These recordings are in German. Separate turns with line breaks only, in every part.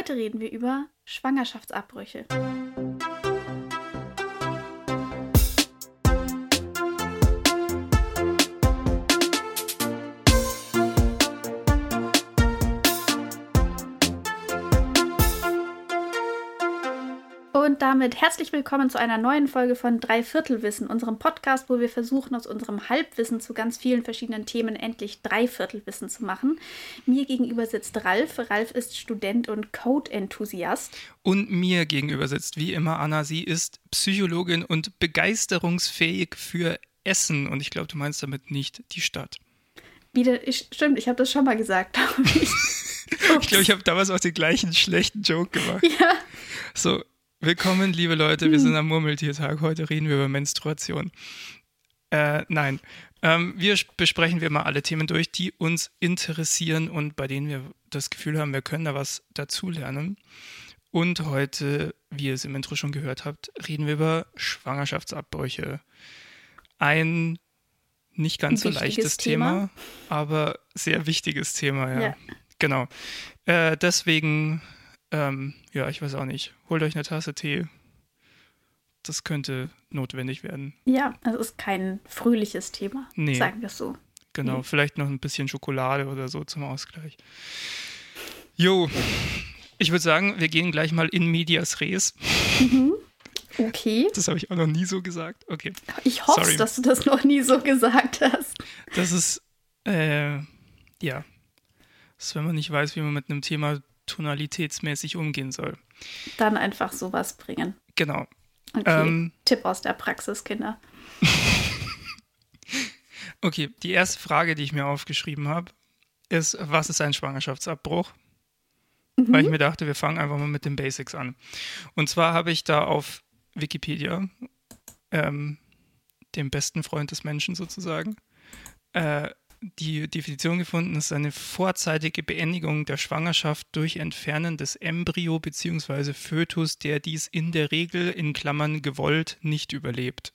Heute reden wir über Schwangerschaftsabbrüche. Damit herzlich willkommen zu einer neuen Folge von Dreiviertelwissen, unserem Podcast, wo wir versuchen, aus unserem Halbwissen zu ganz vielen verschiedenen Themen endlich Dreiviertelwissen zu machen. Mir gegenüber sitzt Ralf. Ralf ist Student und Code-Enthusiast.
Und mir gegenüber sitzt wie immer Anna. Sie ist Psychologin und begeisterungsfähig für Essen. Und ich glaube, du meinst damit nicht die Stadt.
Wieder, ich, stimmt, ich habe das schon mal gesagt.
ich glaube, ich habe damals auch den gleichen schlechten Joke gemacht.
Ja.
So, Willkommen, liebe Leute, wir sind am Murmeltiertag. Heute reden wir über Menstruation. Äh, nein, ähm, wir besprechen wir mal alle Themen durch, die uns interessieren und bei denen wir das Gefühl haben, wir können da was dazulernen. Und heute, wie ihr es im Intro schon gehört habt, reden wir über Schwangerschaftsabbrüche. Ein nicht ganz
Ein
so leichtes
Thema.
Thema, aber sehr wichtiges Thema, ja.
Ja.
Genau. Äh, deswegen, ähm, ja, ich weiß auch nicht. Holt euch eine Tasse Tee. Das könnte notwendig werden.
Ja, es ist kein fröhliches Thema,
Nee.
sagen wir es so.
Genau,
Nee.
vielleicht noch ein bisschen Schokolade oder so zum Ausgleich. Jo, ich würde sagen, wir gehen gleich mal in medias res.
Okay,
Das habe ich auch noch nie so gesagt. Okay.
ich hoffe,
Sorry.
dass du das noch nie so gesagt hast.
Das ist, äh, ja, das ist, wenn man nicht weiß, wie man mit einem Thema tonalitätsmäßig umgehen soll.
Dann einfach sowas bringen.
Genau.
Okay,
Ähm,
Tipp aus der Praxis, Kinder.
Okay, die erste Frage, die ich mir aufgeschrieben habe, ist, was ist ein Schwangerschaftsabbruch? Weil ich mir dachte, wir fangen einfach mal mit den Basics an. Und zwar habe ich da auf Wikipedia, ähm, dem besten Freund des Menschen sozusagen, äh, die Definition gefunden, ist eine vorzeitige Beendigung der Schwangerschaft durch Entfernen des Embryo bzw. Fötus, der dies in der Regel in Klammern gewollt nicht überlebt.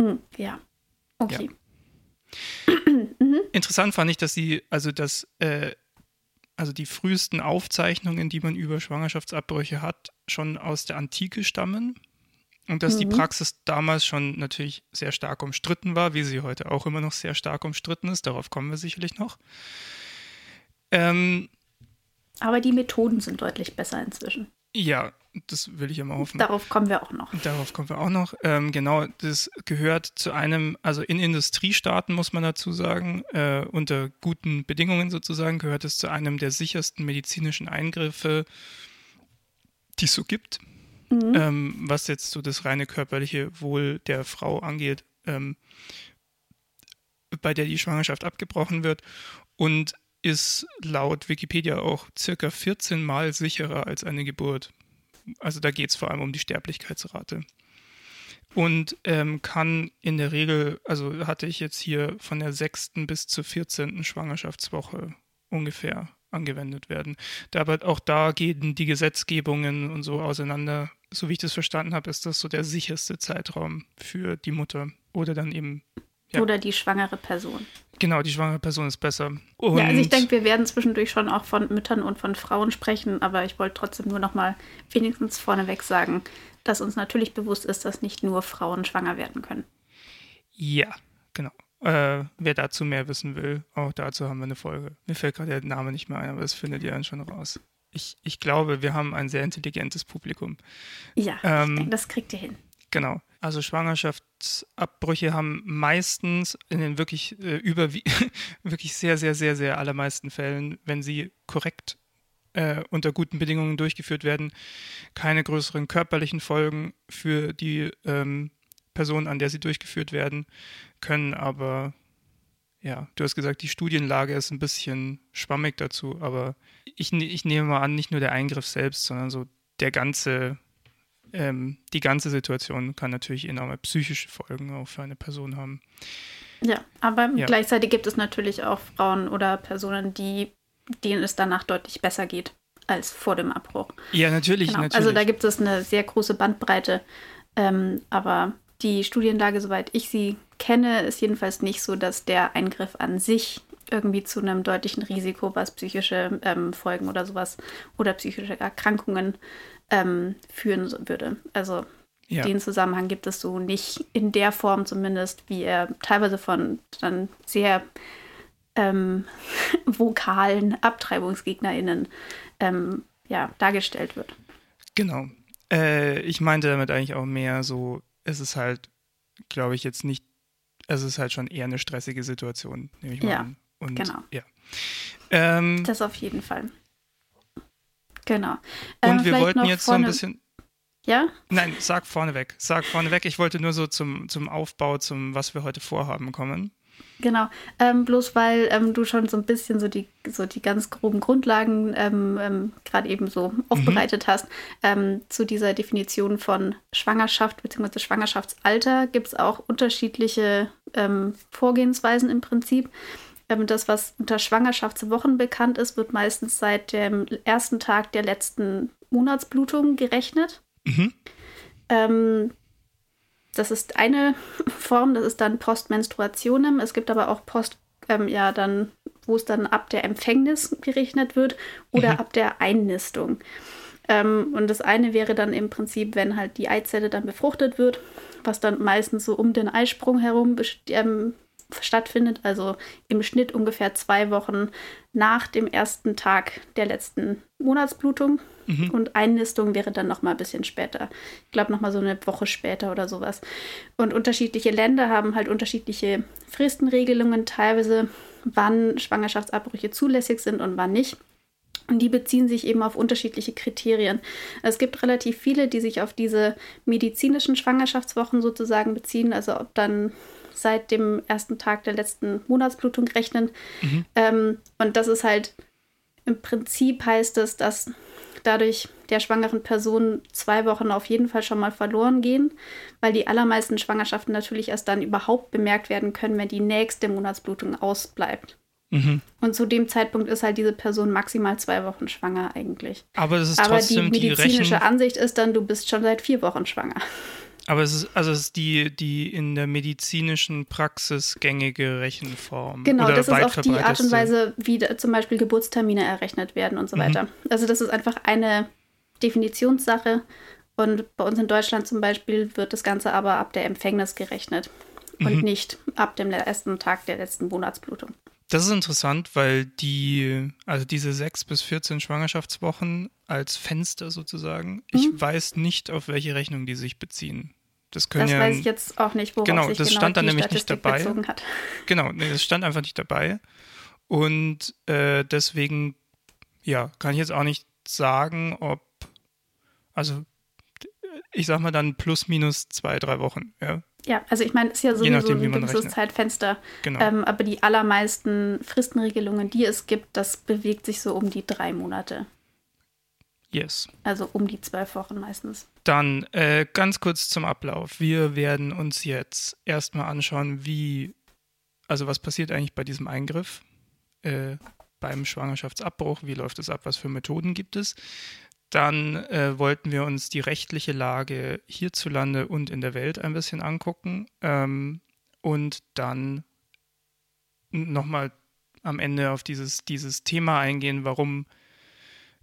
Hm, ja, okay.
Interessant fand ich, dass sie, also dass, äh, also die frühesten Aufzeichnungen, die man über Schwangerschaftsabbrüche hat, schon aus der Antike stammen. Und dass die Praxis damals schon natürlich sehr stark umstritten war, wie sie heute auch immer noch sehr stark umstritten ist. Darauf kommen wir sicherlich noch. Ähm,
Aber die Methoden sind deutlich besser inzwischen.
ja, das will ich immer hoffen.
Darauf kommen wir auch noch.
Darauf kommen wir auch noch. Ähm, genau, das gehört zu einem, also in Industriestaaten muss man dazu sagen, äh, unter guten Bedingungen sozusagen, gehört es zu einem der sichersten medizinischen Eingriffe, die es so gibt. Ähm, was jetzt so das reine körperliche Wohl der Frau angeht, ähm, bei der die Schwangerschaft abgebrochen wird und ist laut Wikipedia auch circa 14 Mal sicherer als eine Geburt. Also da geht es vor allem um die Sterblichkeitsrate. Und ähm, kann in der Regel, also hatte ich jetzt hier von der sechsten bis zur 14. Schwangerschaftswoche ungefähr angewendet werden. Da aber auch da gehen die Gesetzgebungen und so auseinander. So wie ich das verstanden habe, ist das so der sicherste Zeitraum für die Mutter. Oder dann eben, Ja.
Oder die schwangere Person.
genau, die schwangere Person ist besser. Und
ja, also ich denke, wir werden zwischendurch schon auch von Müttern und von Frauen sprechen, aber ich wollte trotzdem nur noch mal wenigstens vorneweg sagen, dass uns natürlich bewusst ist, dass nicht nur Frauen schwanger werden können.
Ja, genau. Äh, wer dazu mehr wissen will, auch dazu haben wir eine Folge. Mir fällt gerade der Name nicht mehr ein, aber das findet ihr dann schon raus. Ich, ich glaube, wir haben ein sehr intelligentes Publikum.
Ja,
Ähm,
denke, das kriegt ihr hin.
Genau. Also Schwangerschaftsabbrüche haben meistens in den wirklich äh, über wirklich sehr, sehr, sehr, sehr allermeisten Fällen, wenn sie korrekt äh, unter guten Bedingungen durchgeführt werden, keine größeren körperlichen Folgen für die ähm, Person, an der sie durchgeführt werden, können aber, ja, du hast gesagt, die Studienlage ist ein bisschen schwammig dazu, aber ich, ne- ich nehme mal an, nicht nur der Eingriff selbst, sondern so der ganze ähm, die ganze Situation kann natürlich enorme psychische Folgen auch für eine Person haben.
Ja, aber
Ja.
gleichzeitig gibt es natürlich auch Frauen oder Personen, die, denen es danach deutlich besser geht als vor dem Abbruch.
Ja, natürlich,
Genau.
natürlich.
Also da gibt es eine sehr große Bandbreite. Ähm, aber die Studienlage, soweit ich sie kenne, ist jedenfalls nicht so, dass der Eingriff an sich irgendwie zu einem deutlichen Risiko, was psychische ähm, Folgen oder sowas oder psychische Erkrankungen ähm, führen würde. Also ja. den Zusammenhang gibt es so nicht in der Form zumindest, wie er teilweise von dann sehr ähm, vokalen AbtreibungsgegnerInnen ähm, ja, dargestellt wird.
Genau. Äh, ich meinte damit eigentlich auch mehr so, es ist halt, glaube ich, jetzt nicht, es ist halt schon eher eine stressige Situation, nehme ich mal
ja,
an.
Und, genau.
Ja.
Ähm, das auf jeden Fall. Genau.
Ähm, und wir wollten jetzt so ein bisschen.
Ja?
Nein, sag vorneweg. Sag vorneweg. Ich wollte nur so zum, zum Aufbau, zum was wir heute vorhaben kommen.
Genau, ähm, bloß weil ähm, du schon so ein bisschen so die, so die ganz groben Grundlagen ähm, ähm gerade eben so aufbereitet mhm. hast. Ähm, zu dieser Definition von Schwangerschaft bzw. Schwangerschaftsalter gibt es auch unterschiedliche ähm, Vorgehensweisen im Prinzip. das, was unter Schwangerschaftswochen bekannt ist, wird meistens seit dem ersten Tag der letzten Monatsblutung gerechnet. Mhm. Das ist eine Form, das ist dann Postmenstruationem. Es gibt aber auch Post, ähm, ja, dann, wo es dann ab der Empfängnis gerechnet wird oder mhm. ab der Einnistung. Ähm, und das eine wäre dann im Prinzip, wenn halt die Eizelle dann befruchtet wird, was dann meistens so um den Eisprung herum ähm, stattfindet, also im Schnitt ungefähr zwei Wochen nach dem ersten Tag der letzten Monatsblutung. Mhm. Und Einnistung wäre dann noch mal ein bisschen später. Ich glaube, noch mal so eine Woche später oder sowas. Und unterschiedliche Länder haben halt unterschiedliche Fristenregelungen, teilweise, wann Schwangerschaftsabbrüche zulässig sind und wann nicht. Und die beziehen sich eben auf unterschiedliche Kriterien. Es gibt relativ viele, die sich auf diese medizinischen Schwangerschaftswochen sozusagen beziehen, also ob dann seit dem ersten Tag der letzten Monatsblutung rechnen. Mhm. Ähm, und das ist halt im Prinzip heißt es, dass dadurch der schwangeren Person zwei Wochen auf jeden Fall schon mal verloren gehen, weil die allermeisten Schwangerschaften natürlich erst dann überhaupt bemerkt werden können, wenn die nächste Monatsblutung ausbleibt. Mhm. Und zu dem Zeitpunkt ist halt diese Person maximal zwei Wochen schwanger eigentlich.
Aber, es ist
Aber
trotzdem
die medizinische die Ansicht ist dann, du bist schon seit vier Wochen schwanger.
Aber es ist also es ist die, die in der medizinischen Praxis gängige Rechenform.
Genau, oder das ist auch die Art und Weise, wie zum Beispiel Geburtstermine errechnet werden und so mhm. weiter. Also das ist einfach eine Definitionssache. Und bei uns in Deutschland zum Beispiel wird das Ganze aber ab der Empfängnis gerechnet und mhm. nicht ab dem ersten Tag der letzten Monatsblutung.
Das ist interessant, weil die, also diese sechs bis 14 Schwangerschaftswochen als Fenster sozusagen, mhm. ich weiß nicht, auf welche Rechnung die sich beziehen. Das, können
das
ja,
weiß ich jetzt auch nicht, worauf
genau,
sich
das
genau
stand dann nämlich
Statistik
nicht dabei.
bezogen hat.
Genau, nee, das stand einfach nicht dabei. Und äh, deswegen, ja, kann ich jetzt auch nicht sagen, ob, also ich sag mal dann plus minus zwei, drei Wochen, ja.
Ja, also ich meine, es ist ja sowieso nachdem, ein gewisses rechnet. Zeitfenster.
Genau.
Ähm, aber die allermeisten Fristenregelungen, die es gibt, das bewegt sich so um die drei Monate.
Yes.
Also um die zwölf Wochen meistens.
Dann äh, ganz kurz zum Ablauf. Wir werden uns jetzt erstmal anschauen, wie, also was passiert eigentlich bei diesem Eingriff, äh, beim Schwangerschaftsabbruch, wie läuft es ab, was für Methoden gibt es. Dann äh, wollten wir uns die rechtliche Lage hierzulande und in der Welt ein bisschen angucken ähm, und dann nochmal am Ende auf dieses, dieses Thema eingehen, warum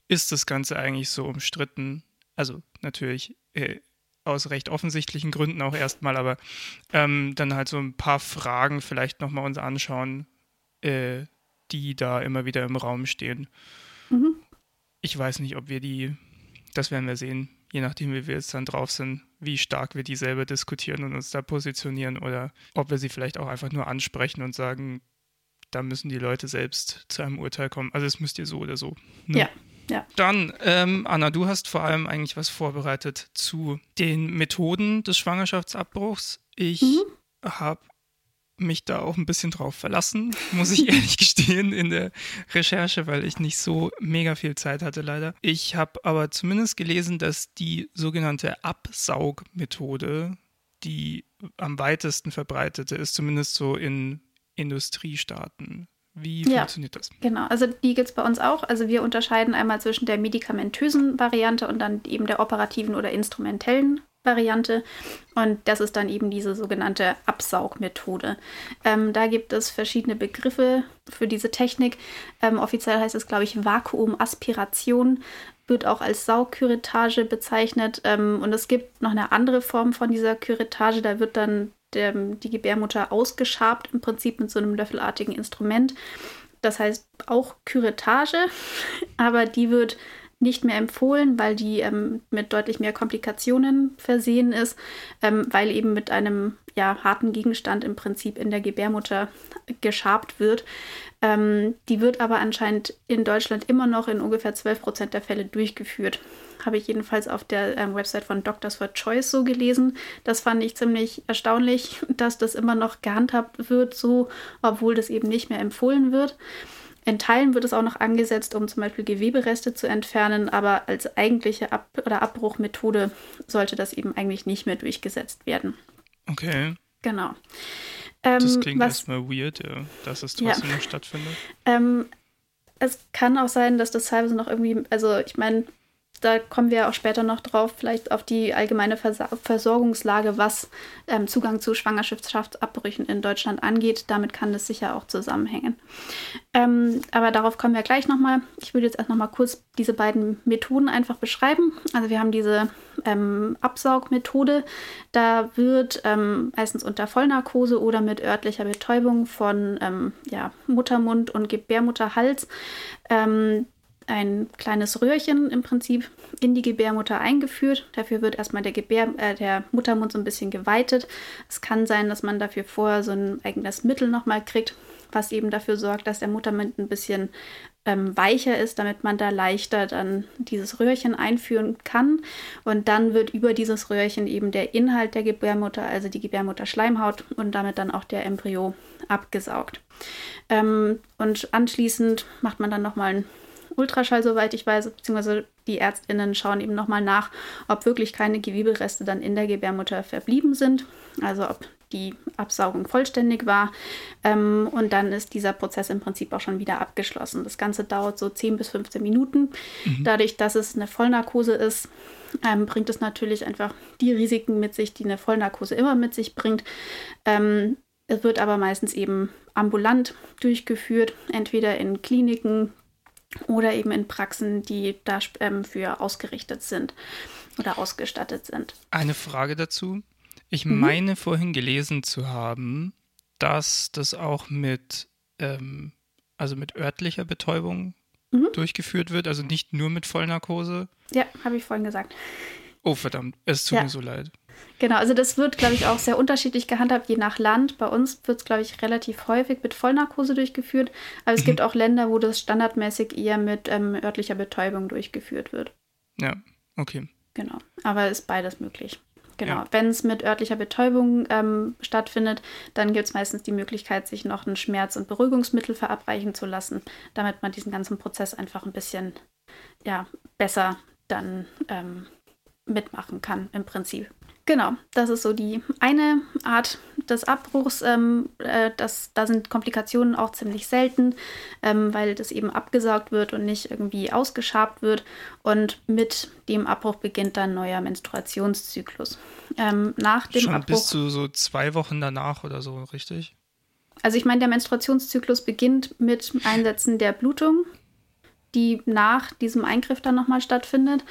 ist das Ganze eigentlich so umstritten? Also natürlich äh, aus recht offensichtlichen Gründen auch erstmal, aber ähm, dann halt so ein paar Fragen vielleicht nochmal uns anschauen, äh, die da immer wieder im Raum stehen. Mhm. Ich weiß nicht, ob wir die, das werden wir sehen, je nachdem, wie wir jetzt dann drauf sind, wie stark wir die selber diskutieren und uns da positionieren oder ob wir sie vielleicht auch einfach nur ansprechen und sagen, da müssen die Leute selbst zu einem Urteil kommen. Also es müsst ihr so oder so.
Ne? Ja, ja.
Dann, ähm, Anna, du hast vor allem eigentlich was vorbereitet zu den Methoden des Schwangerschaftsabbruchs. Ich mhm. habe mich da auch ein bisschen drauf verlassen, muss ich ehrlich gestehen, in der Recherche, weil ich nicht so mega viel Zeit hatte, leider. Ich habe aber zumindest gelesen, dass die sogenannte Absaugmethode die am weitesten verbreitete ist, zumindest so in Industriestaaten. Wie ja, funktioniert das?
Genau, also die gibt es bei uns auch. Also wir unterscheiden einmal zwischen der medikamentösen Variante und dann eben der operativen oder instrumentellen Variante. Und das ist dann eben diese sogenannte Absaugmethode. Ähm, da gibt es verschiedene Begriffe für diese Technik. Ähm, offiziell heißt es, glaube ich, Vakuumaspiration, wird auch als Saugküretage bezeichnet. Ähm, und es gibt noch eine andere Form von dieser Küretage. Da wird dann der, die Gebärmutter ausgeschabt, im Prinzip mit so einem löffelartigen Instrument. Das heißt auch Küretage, aber die wird nicht mehr empfohlen, weil die ähm, mit deutlich mehr Komplikationen versehen ist, ähm, weil eben mit einem ja, harten Gegenstand im Prinzip in der Gebärmutter geschabt wird. Ähm, die wird aber anscheinend in Deutschland immer noch in ungefähr 12 Prozent der Fälle durchgeführt. Habe ich jedenfalls auf der ähm, Website von Doctors for Choice so gelesen. Das fand ich ziemlich erstaunlich, dass das immer noch gehandhabt wird, so, obwohl das eben nicht mehr empfohlen wird. In Teilen wird es auch noch angesetzt, um zum Beispiel Gewebereste zu entfernen, aber als eigentliche Ab- oder Abbruchmethode sollte das eben eigentlich nicht mehr durchgesetzt werden.
Okay.
Genau.
Das
Ähm,
klingt
was-
erstmal weird, ja, dass es
Ja.
trotzdem noch stattfindet.
Ähm, es kann auch sein, dass das teilweise noch irgendwie, also ich meine, da kommen wir auch später noch drauf, vielleicht auf die allgemeine Versa Versorgungslage, was ähm, Zugang zu Schwangerschaftsabbrüchen in Deutschland angeht. Damit kann das sicher auch zusammenhängen. Ähm, aber darauf kommen wir gleich nochmal. Ich würde jetzt erst nochmal kurz diese beiden Methoden einfach beschreiben. Also wir haben diese ähm, Absaugmethode. Da wird ähm, meistens unter Vollnarkose oder mit örtlicher Betäubung von ähm, ja, Muttermund und Gebärmutterhals ähm, ein kleines Röhrchen im Prinzip in die Gebärmutter eingeführt. Dafür wird erstmal der, Gebär, äh, der Muttermund so ein bisschen geweitet. Es kann sein, dass man dafür vorher so ein eigenes Mittel nochmal kriegt, was eben dafür sorgt, dass der Muttermund ein bisschen ähm, weicher ist, damit man da leichter dann dieses Röhrchen einführen kann. Und dann wird über dieses Röhrchen eben der Inhalt der Gebärmutter, also die Gebärmutterschleimhaut und damit dann auch der Embryo abgesaugt. Ähm, und anschließend macht man dann nochmal einen Ultraschall, soweit ich weiß, beziehungsweise die ÄrztInnen schauen eben nochmal nach, ob wirklich keine Gewebereste dann in der Gebärmutter verblieben sind, also ob die Absaugung vollständig war. Ähm, und dann ist dieser Prozess im Prinzip auch schon wieder abgeschlossen. Das Ganze dauert so 10 bis 15 Minuten. Dadurch, dass es eine Vollnarkose ist, ähm, bringt es natürlich einfach die Risiken mit sich, die eine Vollnarkose immer mit sich bringt. Ähm, es wird aber meistens eben ambulant durchgeführt, entweder in Kliniken oder eben in Praxen, die dafür ausgerichtet sind oder ausgestattet sind.
Eine Frage dazu. Ich
Mhm.
meine vorhin gelesen zu haben, dass das auch mit, ähm, also mit örtlicher Betäubung
Mhm.
durchgeführt wird, also nicht nur mit Vollnarkose.
Ja, habe ich vorhin gesagt.
Oh verdammt, es tut
Ja.
mir so leid.
Genau, also das wird, glaube ich, auch sehr unterschiedlich gehandhabt, je nach Land. Bei uns wird es, glaube ich, relativ häufig mit Vollnarkose durchgeführt. Aber es
Mhm.
gibt auch Länder, wo das standardmäßig eher mit ähm, örtlicher Betäubung durchgeführt wird.
Ja, okay.
Genau. Aber ist beides möglich. Genau.
Ja.
Wenn es mit örtlicher Betäubung ähm, stattfindet, dann gibt es meistens die Möglichkeit, sich noch ein Schmerz- und Beruhigungsmittel verabreichen zu lassen, damit man diesen ganzen Prozess einfach ein bisschen ja, besser dann ähm, mitmachen kann im Prinzip. Genau, das ist so die eine Art des Abbruchs. Ähm, äh, das, da sind Komplikationen auch ziemlich selten, ähm, weil das eben abgesaugt wird und nicht irgendwie ausgeschabt wird. Und mit dem Abbruch beginnt dann ein neuer Menstruationszyklus. Ähm, nach dem
Schon
Abbruch.
bis zu so zwei Wochen danach oder so, richtig?
Also ich meine, der Menstruationszyklus beginnt mit Einsetzen der Blutung, die nach diesem Eingriff dann nochmal stattfindet.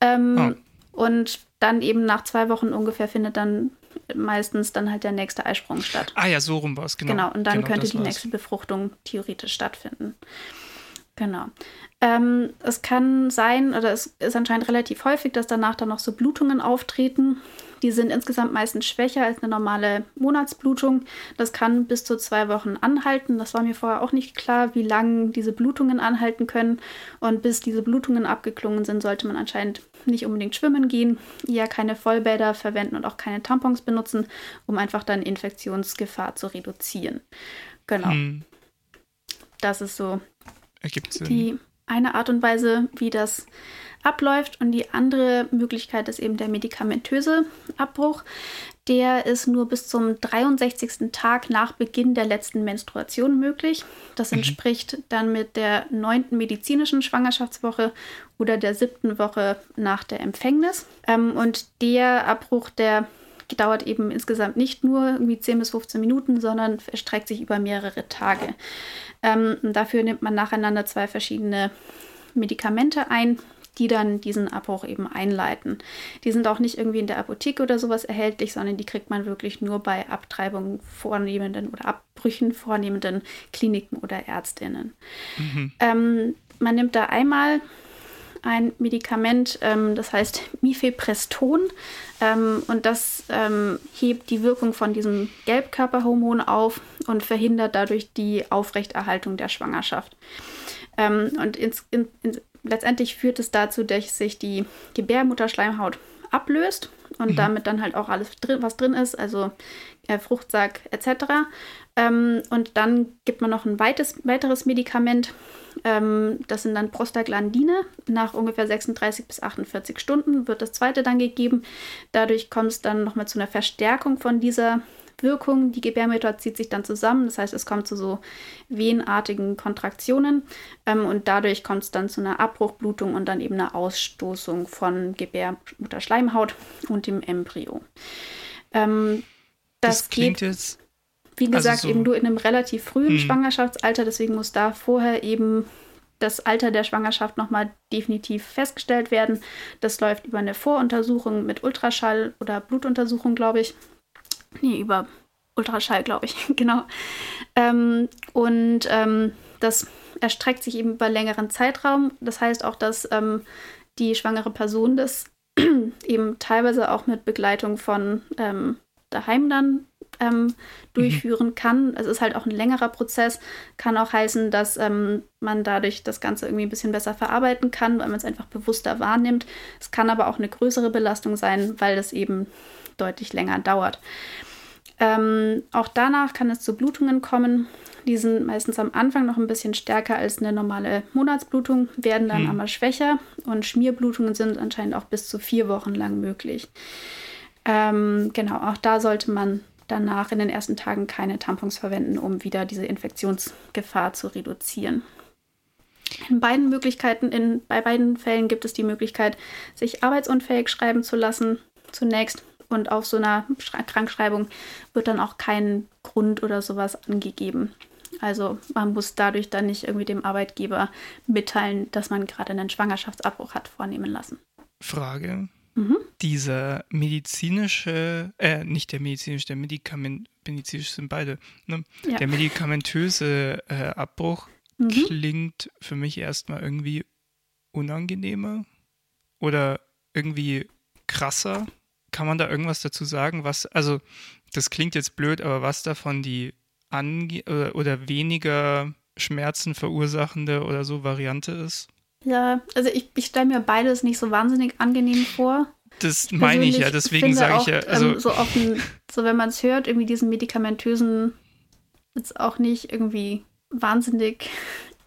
Ähm,
Ah.
Und dann eben nach zwei Wochen ungefähr findet dann meistens dann halt der nächste Eisprung statt.
Ah ja, so rum war es, genau.
Genau, und dann
genau,
könnte die
war's.
nächste Befruchtung theoretisch stattfinden. Genau. Ähm, es kann sein, oder es ist anscheinend relativ häufig, dass danach dann noch so Blutungen auftreten. Die sind insgesamt meistens schwächer als eine normale Monatsblutung. Das kann bis zu zwei Wochen anhalten. Das war mir vorher auch nicht klar, wie lange diese Blutungen anhalten können. Und bis diese Blutungen abgeklungen sind, sollte man anscheinend nicht unbedingt schwimmen gehen, eher keine Vollbäder verwenden und auch keine Tampons benutzen, um einfach dann Infektionsgefahr zu reduzieren. Genau,
Hm,
das ist so die eine Art und Weise, wie das abläuft. Und die andere Möglichkeit ist eben der medikamentöse Abbruch. Der ist nur bis zum 63. Tag nach Beginn der letzten Menstruation möglich. Das mhm. entspricht dann mit der neunten medizinischen Schwangerschaftswoche oder der siebten Woche nach der Empfängnis. Ähm, und der Abbruch, der dauert eben insgesamt nicht nur irgendwie 10 bis 15 Minuten, sondern erstreckt sich über mehrere Tage. Ähm, dafür nimmt man nacheinander zwei verschiedene Medikamente ein, die dann diesen Abbruch eben einleiten. Die sind auch nicht irgendwie in der Apotheke oder sowas erhältlich, sondern die kriegt man wirklich nur bei Abtreibungen vornehmenden oder Abbrüchen vornehmenden Kliniken oder Ärztinnen. Mhm. Ähm, man nimmt da einmal ein Medikament, ähm, das heißt Mifepreston. Ähm, und das ähm, hebt die Wirkung von diesem Gelbkörperhormon auf und verhindert dadurch die Aufrechterhaltung der Schwangerschaft. Ähm, und ins, in, in, letztendlich führt es dazu, dass sich die Gebärmutterschleimhaut ablöst und mhm. damit dann halt auch alles drin, was drin ist, also äh, Fruchtsack etc. Ähm, und dann gibt man noch ein weites, weiteres Medikament, ähm, das sind dann Prostaglandine. Nach ungefähr 36 bis 48 Stunden wird das zweite dann gegeben. Dadurch kommt es dann nochmal zu einer Verstärkung von dieser Wirkung. Die Gebärmutter zieht sich dann zusammen, das heißt, es kommt zu so wehenartigen Kontraktionen ähm, und dadurch kommt es dann zu einer Abbruchblutung und dann eben einer Ausstoßung von Gebärmutterschleimhaut und dem Embryo. Ähm,
das, das, klingt geht, jetzt.
Wie gesagt, also so eben nur in einem relativ frühen hm. Schwangerschaftsalter, deswegen muss da vorher eben das Alter der Schwangerschaft nochmal definitiv festgestellt werden. Das läuft über eine Voruntersuchung mit Ultraschall oder Blutuntersuchung, glaube ich. Nee, über Ultraschall, glaube ich, genau. Ähm, und ähm, das erstreckt sich eben über längeren Zeitraum. Das heißt auch, dass ähm, die schwangere Person das eben teilweise auch mit Begleitung von ähm, daheim dann ähm, durchführen mhm. kann. Es ist halt auch ein längerer Prozess, kann auch heißen, dass ähm, man dadurch das Ganze irgendwie ein bisschen besser verarbeiten kann, weil man es einfach bewusster wahrnimmt. Es kann aber auch eine größere Belastung sein, weil es eben deutlich länger dauert. Ähm, auch danach kann es zu Blutungen kommen. Die sind meistens am Anfang noch ein bisschen stärker als eine normale Monatsblutung, werden dann hm. aber schwächer und Schmierblutungen sind anscheinend auch bis zu vier Wochen lang möglich. Ähm, genau, auch da sollte man danach in den ersten Tagen keine Tampons verwenden, um wieder diese Infektionsgefahr zu reduzieren. In beiden Möglichkeiten, in, bei beiden Fällen gibt es die Möglichkeit, sich arbeitsunfähig schreiben zu lassen, zunächst und auf so einer Krankschreibung wird dann auch kein Grund oder sowas angegeben. Also man muss dadurch dann nicht irgendwie dem Arbeitgeber mitteilen, dass man gerade einen Schwangerschaftsabbruch hat vornehmen lassen.
Frage. Mhm. Dieser medizinische, äh, nicht der medizinische, der Medikament, medizinisch sind beide, ne? ja. der medikamentöse äh, Abbruch mhm. klingt für mich erstmal irgendwie unangenehmer oder irgendwie krasser kann man da irgendwas dazu sagen? Was, also, das klingt jetzt blöd, aber was davon die ange oder, oder weniger Schmerzen verursachende oder so Variante ist?
Ja, also ich, ich stelle mir beides nicht so wahnsinnig angenehm vor.
Das meine ich ja, deswegen sage ich ja.
Also ähm, so, offen, so wenn man es hört, irgendwie diesen medikamentösen, jetzt auch nicht irgendwie wahnsinnig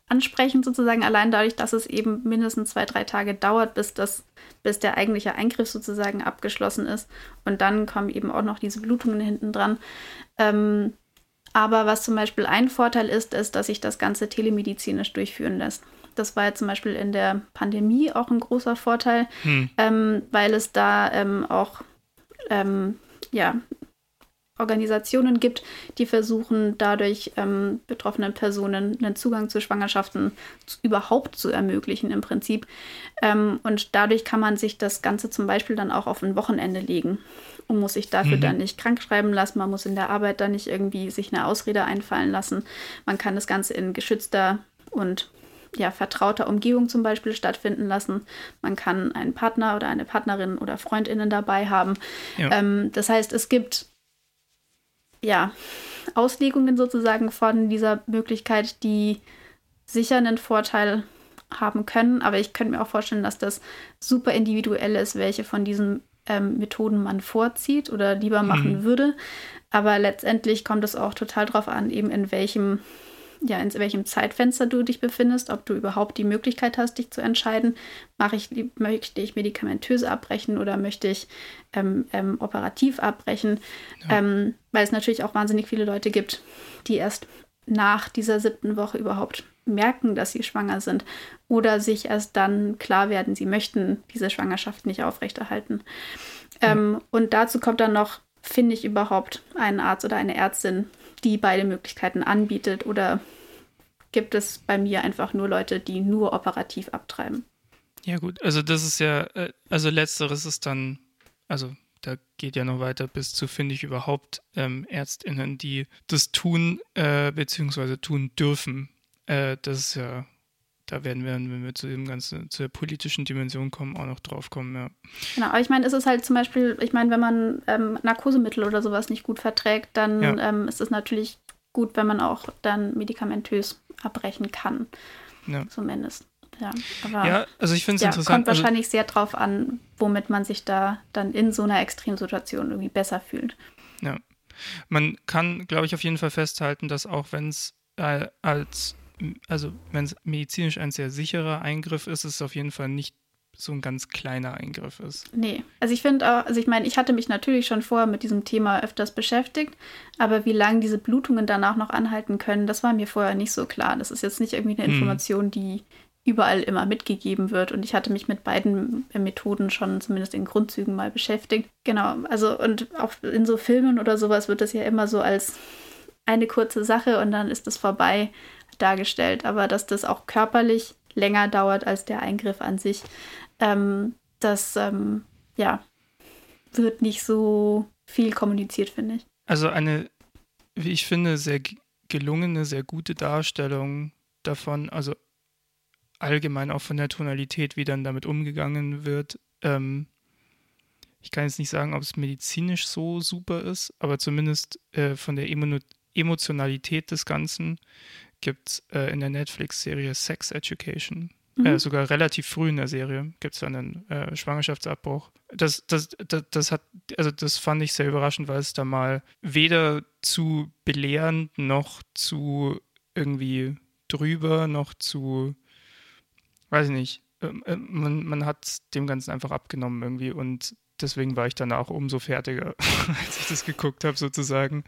ansprechend sozusagen, allein dadurch, dass es eben mindestens zwei, drei Tage dauert, bis das bis der eigentliche Eingriff sozusagen abgeschlossen ist. Und dann kommen eben auch noch diese Blutungen hinten dran. Ähm, aber was zum Beispiel ein Vorteil ist, ist, dass sich das Ganze telemedizinisch durchführen lässt. Das war ja zum Beispiel in der Pandemie auch ein großer Vorteil, hm. ähm, weil es da ähm, auch ähm, ja, Organisationen gibt, die versuchen, dadurch ähm, betroffenen Personen einen Zugang zu Schwangerschaften überhaupt zu ermöglichen im Prinzip. Ähm, und dadurch kann man sich das Ganze zum Beispiel dann auch auf ein Wochenende legen und muss sich dafür mhm. dann nicht krank schreiben lassen. Man muss in der Arbeit dann nicht irgendwie sich eine Ausrede einfallen lassen. Man kann das Ganze in geschützter und ja, vertrauter Umgebung zum Beispiel stattfinden lassen. Man kann einen Partner oder eine Partnerin oder Freundinnen dabei haben. Ja. Ähm, das heißt, es gibt ja, Auslegungen sozusagen von dieser Möglichkeit, die sicher einen Vorteil haben können. Aber ich könnte mir auch vorstellen, dass das super individuell ist, welche von diesen ähm, Methoden man vorzieht oder lieber machen mhm. würde. Aber letztendlich kommt es auch total darauf an, eben in welchem ja, in welchem Zeitfenster du dich befindest, ob du überhaupt die Möglichkeit hast, dich zu entscheiden, mache ich, möchte ich medikamentös abbrechen oder möchte ich ähm, ähm, operativ abbrechen, ja. Ähm, weil es natürlich auch wahnsinnig viele Leute gibt, die erst nach dieser siebten Woche überhaupt merken, dass sie schwanger sind oder sich erst dann klar werden, sie möchten diese Schwangerschaft nicht aufrechterhalten. Ja. Ähm, und dazu kommt dann noch, finde ich überhaupt einen Arzt oder eine Ärztin, die beide Möglichkeiten anbietet oder gibt es bei mir einfach nur Leute, die nur operativ abtreiben?
Ja gut, also das ist ja, äh, also letzteres ist dann, also da geht ja noch weiter bis zu, finde ich, überhaupt ähm, ÄrztInnen, die das tun, äh, beziehungsweise tun dürfen. Äh, das ist ja, da werden wir, wenn wir zu dem ganzen, zur politischen Dimension kommen, auch noch drauf kommen, ja.
Genau, aber ich meine, es ist halt zum Beispiel, ich meine, wenn man ähm, Narkosemittel oder sowas nicht gut verträgt, dann ja. ähm, ist es natürlich gut, wenn man auch dann medikamentös abbrechen kann. Ja. Zumindest. Ja,
aber, ja, also ich finde es
ja,
interessant.
Kommt also wahrscheinlich sehr drauf an, womit man sich da dann in so einer Extremsituation irgendwie besser fühlt.
Ja. Man kann, glaube ich, auf jeden Fall festhalten, dass auch wenn es äh, als, also wenn es medizinisch ein sehr sicherer Eingriff ist, ist es auf jeden Fall nicht so ein ganz kleiner Eingriff ist.
Nee, also ich finde auch, also ich meine, ich hatte mich natürlich schon vorher mit diesem Thema öfters beschäftigt, aber wie lange diese Blutungen danach noch anhalten können, das war mir vorher nicht so klar. Das ist jetzt nicht irgendwie eine hm. Information, hm. die überall immer mitgegeben wird. Und ich hatte mich mit beiden Methoden schon zumindest in Grundzügen mal beschäftigt. Genau, also und auch in so Filmen oder sowas wird das ja immer so als eine kurze Sache und dann ist es vorbei dargestellt. Aber dass das auch körperlich länger dauert als der Eingriff an sich, ähm, das ähm, ja, wird nicht so viel kommuniziert, finde ich.
Also eine, wie ich finde, sehr gelungene, sehr gute Darstellung davon, also allgemein auch von der Tonalität, wie dann damit umgegangen wird. Ähm, ich kann jetzt nicht sagen, ob es medizinisch so super ist, aber zumindest äh, von der Emo Emotionalität des Ganzen gibt es äh, in der Netflix-Serie Sex Education Mhm. Äh, sogar relativ früh in der Serie gibt es einen äh, Schwangerschaftsabbruch. Das, das, das, das, hat, also das fand ich sehr überraschend, weil es da mal weder zu belehrend noch zu irgendwie drüber noch zu, weiß ich nicht, ähm, äh, man, man hat dem Ganzen einfach abgenommen irgendwie und deswegen war ich dann auch umso fertiger, als ich das geguckt habe sozusagen.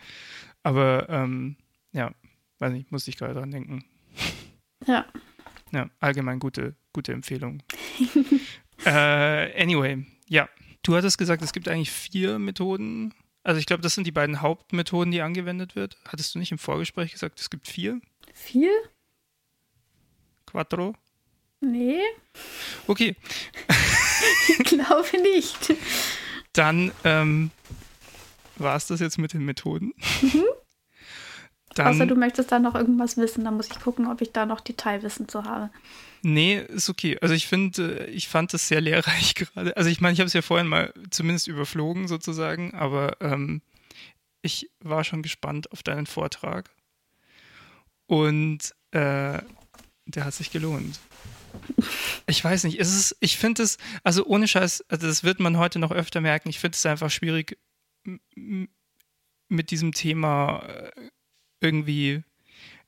Aber ähm, ja, weiß nicht, musste ich gerade dran denken.
Ja,
ja, allgemein gute, gute Empfehlung. äh, anyway, ja. Du hattest gesagt, es gibt eigentlich vier Methoden. Also ich glaube, das sind die beiden Hauptmethoden, die angewendet wird. Hattest du nicht im Vorgespräch gesagt, es gibt vier?
Vier?
Quattro?
Nee.
Okay.
ich glaube nicht.
Dann ähm, war es das jetzt mit den Methoden. Mhm.
Dann, Außer du möchtest da noch irgendwas wissen, dann muss ich gucken, ob ich da noch Detailwissen zu habe.
Nee, ist okay. Also ich finde, ich fand das sehr lehrreich gerade. Also ich meine, ich habe es ja vorhin mal zumindest überflogen sozusagen, aber ähm, ich war schon gespannt auf deinen Vortrag. Und äh, der hat sich gelohnt. Ich weiß nicht, es ist, ich finde es, also ohne Scheiß, also das wird man heute noch öfter merken, ich finde es einfach schwierig, mit diesem Thema äh, irgendwie,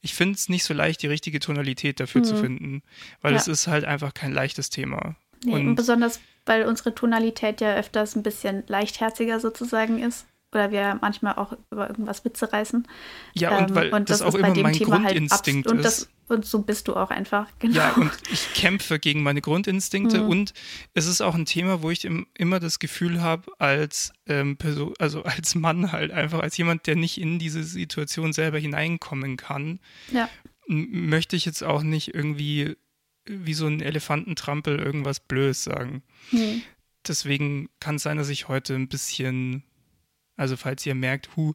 ich finde es nicht so leicht, die richtige Tonalität dafür mhm. zu finden, weil ja. es ist halt einfach kein leichtes Thema.
Nee, und, und besonders, weil unsere Tonalität ja öfters ein bisschen leichtherziger sozusagen ist oder wir manchmal auch über irgendwas Witze reißen.
Ja, und ähm, weil und das, das auch immer mein Thema halt Grundinstinkt
halt
ist.
Das, und so bist du auch einfach, genau.
Ja, und ich kämpfe gegen meine Grundinstinkte mhm. und es ist auch ein Thema, wo ich im, immer das Gefühl habe, als ähm, Person, also als Mann halt einfach, als jemand, der nicht in diese Situation selber hineinkommen kann,
ja.
möchte ich jetzt auch nicht irgendwie wie so ein Elefantentrampel irgendwas Blödes sagen. Mhm. Deswegen kann es sein, dass ich heute ein bisschen also falls ihr merkt, hu,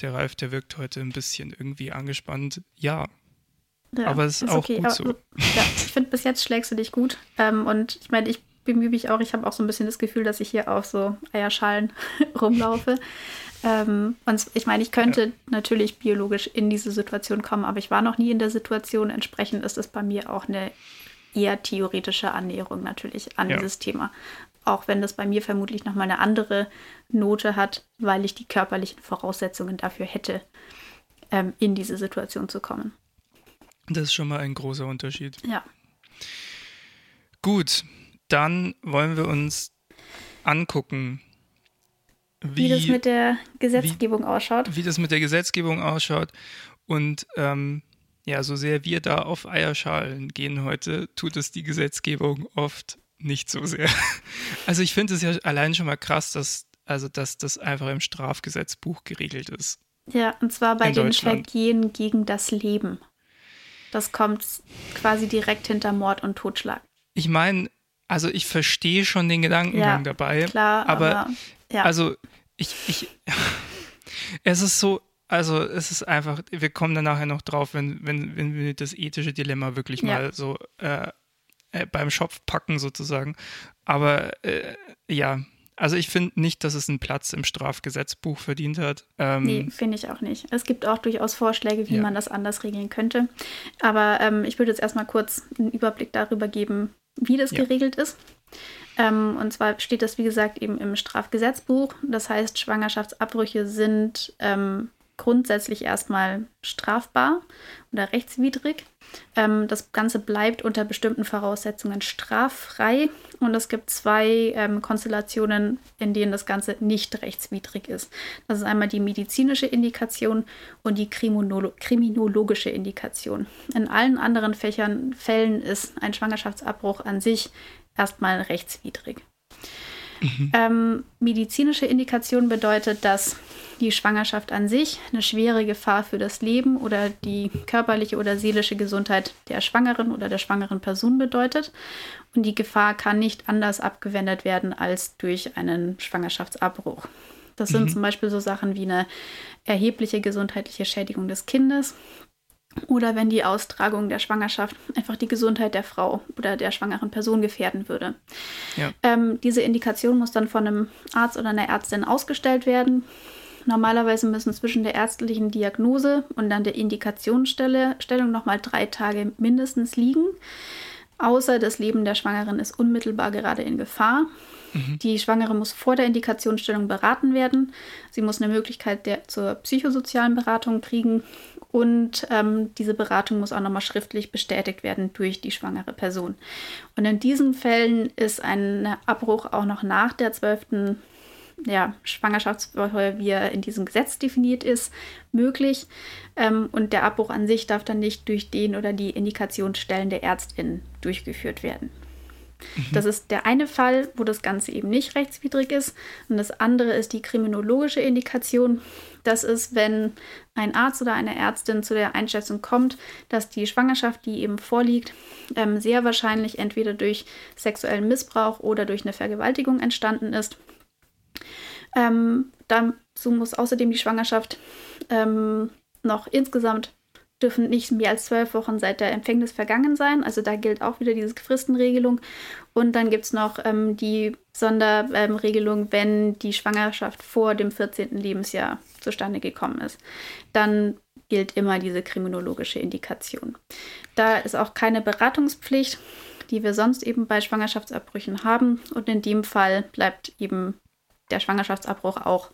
der Ralf, der wirkt heute ein bisschen irgendwie angespannt, ja. Ja aber es ist, ist auch okay. gut aber, so.
Ja, ich finde, bis jetzt schlägst du dich gut. Ähm, und ich meine, ich bemühe mich auch, ich habe auch so ein bisschen das Gefühl, dass ich hier auf so Eierschalen rumlaufe. Ähm, und ich meine, ich könnte ja. natürlich biologisch in diese Situation kommen, aber ich war noch nie in der Situation. Entsprechend ist es bei mir auch eine eher theoretische Annäherung natürlich an dieses Thema auch wenn das bei mir vermutlich nochmal eine andere Note hat, weil ich die körperlichen Voraussetzungen dafür hätte, ähm, in diese Situation zu kommen.
Das ist schon mal ein großer Unterschied.
Ja.
Gut, dann wollen wir uns angucken,
wie, wie das mit der Gesetzgebung
wie,
ausschaut.
Wie das mit der Gesetzgebung ausschaut. Und ähm, ja, so sehr wir da auf Eierschalen gehen heute, tut es die Gesetzgebung oft nicht so sehr. Also ich finde es ja allein schon mal krass, dass, also dass das einfach im Strafgesetzbuch geregelt ist.
Ja, und zwar bei den Vergehen gegen das Leben. Das kommt quasi direkt hinter Mord und Totschlag.
Ich meine, also ich verstehe schon den Gedankengang
ja,
dabei.
Klar,
aber,
aber ja.
also ich, ich, es ist so, also es ist einfach, wir kommen dann nachher noch drauf, wenn, wenn, wenn wir das ethische Dilemma wirklich ja. mal so äh, äh, beim Schopf packen sozusagen. Aber äh, ja, also ich finde nicht, dass es einen Platz im Strafgesetzbuch verdient hat.
Ähm, nee, finde ich auch nicht. Es gibt auch durchaus Vorschläge, wie ja. man das anders regeln könnte. Aber ähm, ich würde jetzt erstmal kurz einen Überblick darüber geben, wie das ja. geregelt ist. Ähm, und zwar steht das, wie gesagt, eben im Strafgesetzbuch. Das heißt, Schwangerschaftsabbrüche sind ähm, grundsätzlich erstmal strafbar oder rechtswidrig. Ähm, das Ganze bleibt unter bestimmten Voraussetzungen straffrei und es gibt zwei ähm, Konstellationen, in denen das Ganze nicht rechtswidrig ist. Das ist einmal die medizinische Indikation und die Kriminolo kriminologische Indikation. In allen anderen Fächern, Fällen ist ein Schwangerschaftsabbruch an sich erstmal rechtswidrig. Mhm. Ähm, medizinische Indikation bedeutet, dass die Schwangerschaft an sich eine schwere Gefahr für das Leben oder die körperliche oder seelische Gesundheit der Schwangeren oder der schwangeren Person bedeutet. Und die Gefahr kann nicht anders abgewendet werden als durch einen Schwangerschaftsabbruch. Das sind mhm. zum Beispiel so Sachen wie eine erhebliche gesundheitliche Schädigung des Kindes, oder wenn die Austragung der Schwangerschaft einfach die Gesundheit der Frau oder der schwangeren Person gefährden würde. Ja. Ähm, diese Indikation muss dann von einem Arzt oder einer Ärztin ausgestellt werden. Normalerweise müssen zwischen der ärztlichen Diagnose und dann der Indikationsstellung nochmal drei Tage mindestens liegen. Außer das Leben der Schwangeren ist unmittelbar gerade in Gefahr. Mhm. Die Schwangere muss vor der Indikationsstellung beraten werden. Sie muss eine Möglichkeit der, zur psychosozialen Beratung kriegen und ähm, diese Beratung muss auch nochmal schriftlich bestätigt werden durch die schwangere Person. Und in diesen Fällen ist ein Abbruch auch noch nach der zwölften ja, Schwangerschaftswoche, wie er in diesem Gesetz definiert ist, möglich. Ähm, und der Abbruch an sich darf dann nicht durch den oder die Indikationsstellen der Ärztin durchgeführt werden. Mhm. Das ist der eine Fall, wo das Ganze eben nicht rechtswidrig ist. Und das andere ist die kriminologische Indikation. Das ist, wenn ein Arzt oder eine Ärztin zu der Einschätzung kommt, dass die Schwangerschaft, die eben vorliegt, ähm, sehr wahrscheinlich entweder durch sexuellen Missbrauch oder durch eine Vergewaltigung entstanden ist. Ähm, dazu muss außerdem die Schwangerschaft ähm, noch insgesamt dürfen nicht mehr als zwölf Wochen seit der Empfängnis vergangen sein. Also da gilt auch wieder diese Fristenregelung. Und dann gibt es noch ähm, die Sonderregelung, ähm, wenn die Schwangerschaft vor dem 14. Lebensjahr zustande gekommen ist. Dann gilt immer diese kriminologische Indikation. Da ist auch keine Beratungspflicht, die wir sonst eben bei Schwangerschaftsabbrüchen haben. Und in dem Fall bleibt eben der Schwangerschaftsabbruch auch,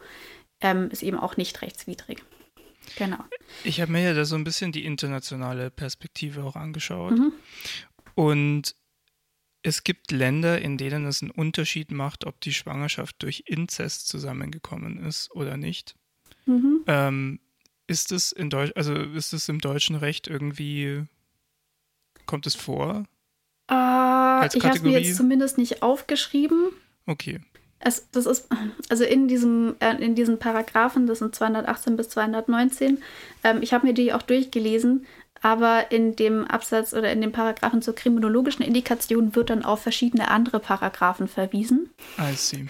ähm, ist eben auch nicht rechtswidrig. Genau.
Ich habe mir ja da so ein bisschen die internationale Perspektive auch angeschaut. Mhm. Und es gibt Länder, in denen es einen Unterschied macht, ob die Schwangerschaft durch Inzest zusammengekommen ist oder nicht. Mhm. Ähm, ist es in Deutsch, also ist es im deutschen Recht irgendwie, kommt es vor?
Äh, ich habe es mir jetzt zumindest nicht aufgeschrieben.
Okay.
Es, das ist, also in diesem, äh, in diesen Paragraphen, das sind 218 bis 219, ähm, ich habe mir die auch durchgelesen, aber in dem Absatz oder in den Paragraphen zur kriminologischen Indikation wird dann auf verschiedene andere Paragraphen verwiesen.
I see.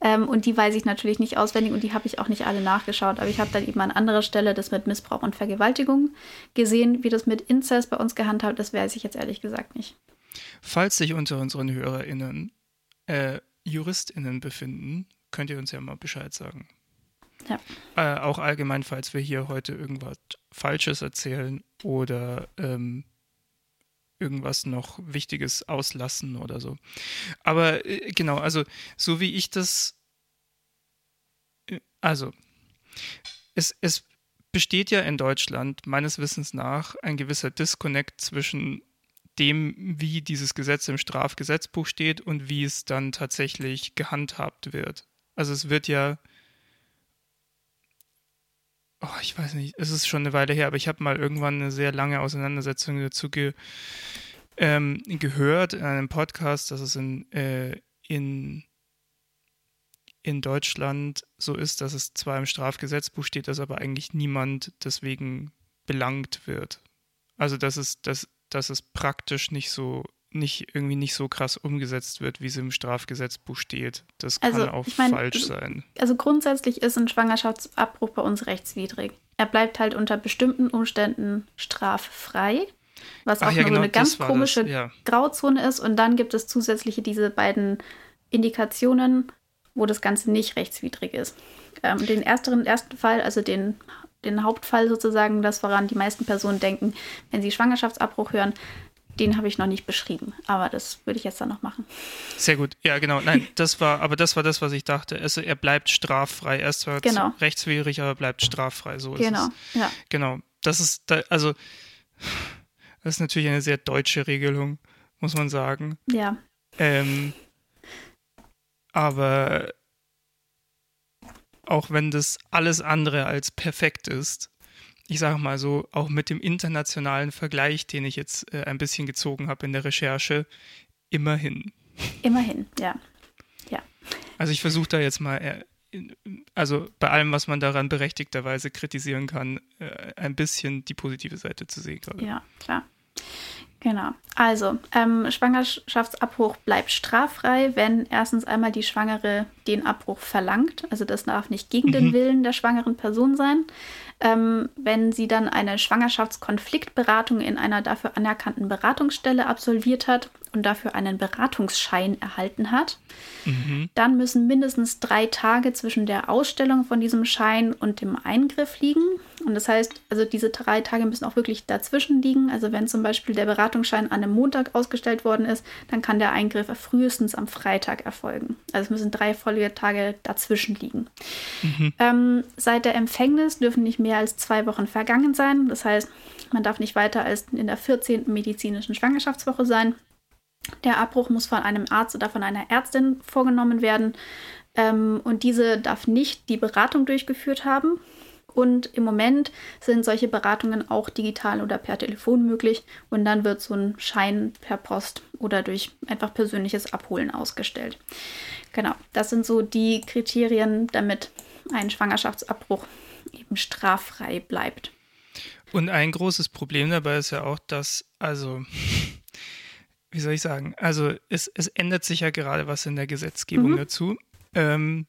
Ähm, und die weiß ich natürlich nicht auswendig und die habe ich auch nicht alle nachgeschaut, aber ich habe dann eben an anderer Stelle das mit Missbrauch und Vergewaltigung gesehen. Wie das mit Inzest bei uns gehandhabt ist, weiß ich jetzt ehrlich gesagt nicht.
Falls sich unter unseren HörerInnen äh, JuristInnen befinden, könnt ihr uns ja mal Bescheid sagen.
Ja.
Äh, auch allgemein, falls wir hier heute irgendwas Falsches erzählen oder ähm, irgendwas noch Wichtiges auslassen oder so. Aber äh, genau, also so wie ich das, äh, also es, es besteht ja in Deutschland meines Wissens nach ein gewisser Disconnect zwischen dem, wie dieses Gesetz im Strafgesetzbuch steht und wie es dann tatsächlich gehandhabt wird. Also es wird ja, oh, ich weiß nicht, es ist schon eine Weile her, aber ich habe mal irgendwann eine sehr lange Auseinandersetzung dazu ge, ähm, gehört in einem Podcast, dass es in, äh, in in Deutschland so ist, dass es zwar im Strafgesetzbuch steht, dass aber eigentlich niemand deswegen belangt wird. Also dass es, dass, dass es praktisch nicht so, nicht irgendwie nicht so krass umgesetzt wird, wie es im Strafgesetzbuch steht. Das kann also, auch ich mein, falsch sein.
Also grundsätzlich ist ein Schwangerschaftsabbruch bei uns rechtswidrig. Er bleibt halt unter bestimmten Umständen straffrei was auch ja, nur genau, so eine ganz komische ja. Grauzone ist. Und dann gibt es zusätzliche diese beiden Indikationen, wo das Ganze nicht rechtswidrig ist. Ähm, den ersteren, ersten Fall, also den, den Hauptfall sozusagen, das woran die meisten Personen denken, wenn sie Schwangerschaftsabbruch hören, den habe ich noch nicht beschrieben, aber das würde ich jetzt dann noch machen.
Sehr gut, ja genau. Nein, das war, aber das war das, was ich dachte. Also er bleibt straffrei. Er ist zwar genau. rechtswidrig, aber bleibt straffrei. So
genau, ja.
Genau. Das ist, also das ist natürlich eine sehr deutsche Regelung, muss man sagen.
Ja.
Ähm, aber auch wenn das alles andere als perfekt ist, ich sage mal so, auch mit dem internationalen Vergleich, den ich jetzt äh, ein bisschen gezogen habe in der Recherche, immerhin.
Immerhin, ja. Ja.
Also ich versuche da jetzt mal, äh, also bei allem, was man daran berechtigterweise kritisieren kann, äh, ein bisschen die positive Seite zu sehen gerade.
Ja, klar. Genau. Also, ähm, Schwangerschaftsabbruch bleibt straffrei, wenn erstens einmal die Schwangere den Abbruch verlangt. Also das darf nicht gegen mhm. den Willen der schwangeren Person sein. Ähm, wenn sie dann eine Schwangerschaftskonfliktberatung in einer dafür anerkannten Beratungsstelle absolviert hat und dafür einen Beratungsschein erhalten hat, mhm. dann müssen mindestens drei Tage zwischen der Ausstellung von diesem Schein und dem Eingriff liegen. Und das heißt, also diese drei Tage müssen auch wirklich dazwischen liegen. Also wenn zum Beispiel der Beratungsschein an einem Montag ausgestellt worden ist, dann kann der Eingriff frühestens am Freitag erfolgen. Also es müssen drei Folgetage dazwischen liegen. Mhm. Ähm, seit der Empfängnis dürfen nicht mehr als zwei Wochen vergangen sein. Das heißt, man darf nicht weiter als in der 14. medizinischen Schwangerschaftswoche sein. Der Abbruch muss von einem Arzt oder von einer Ärztin vorgenommen werden. Ähm, und diese darf nicht die Beratung durchgeführt haben. Und im Moment sind solche Beratungen auch digital oder per Telefon möglich. Und dann wird so ein Schein per Post oder durch einfach persönliches Abholen ausgestellt. Genau, das sind so die Kriterien, damit ein Schwangerschaftsabbruch eben straffrei bleibt.
Und ein großes Problem dabei ist ja auch, dass, also, wie soll ich sagen, also es, es ändert sich ja gerade was in der Gesetzgebung mhm. dazu, ähm,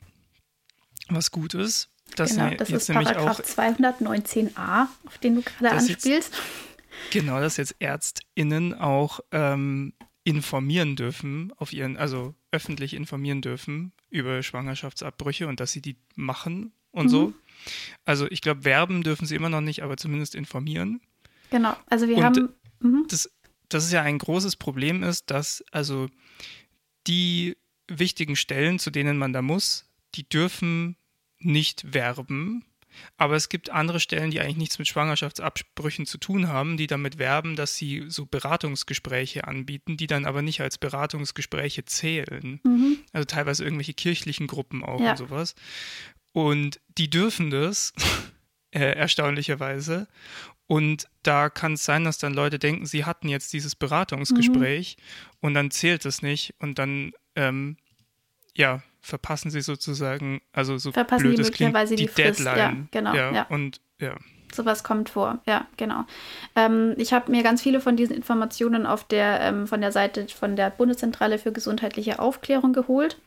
was gut ist.
Das genau, das jetzt ist Paragraph 219a, auf den du gerade anspielst. Jetzt,
genau, dass jetzt ÄrztInnen auch ähm, informieren dürfen, auf ihren, also öffentlich informieren dürfen über Schwangerschaftsabbrüche und dass sie die machen und mhm. so. Also ich glaube, werben dürfen sie immer noch nicht, aber zumindest informieren.
Genau, also wir und haben.
Mhm. Das, das ist ja ein großes Problem ist, dass also die wichtigen Stellen, zu denen man da muss, die dürfen nicht werben. Aber es gibt andere Stellen, die eigentlich nichts mit Schwangerschaftsabbrüchen zu tun haben, die damit werben, dass sie so Beratungsgespräche anbieten, die dann aber nicht als Beratungsgespräche zählen. Mhm. Also teilweise irgendwelche kirchlichen Gruppen auch ja. und sowas. Und die dürfen das, äh, erstaunlicherweise. Und da kann es sein, dass dann Leute denken, sie hatten jetzt dieses Beratungsgespräch mhm. und dann zählt es nicht und dann, ähm, ja, verpassen sie sozusagen, also so
verpassen blöd die möglicherweise klingt, die, die Deadline. Ja,
genau. Ja, ja. Und ja.
Sowas kommt vor, ja, genau. Ähm, ich habe mir ganz viele von diesen Informationen auf der, ähm, von der Seite von der Bundeszentrale für gesundheitliche Aufklärung geholt.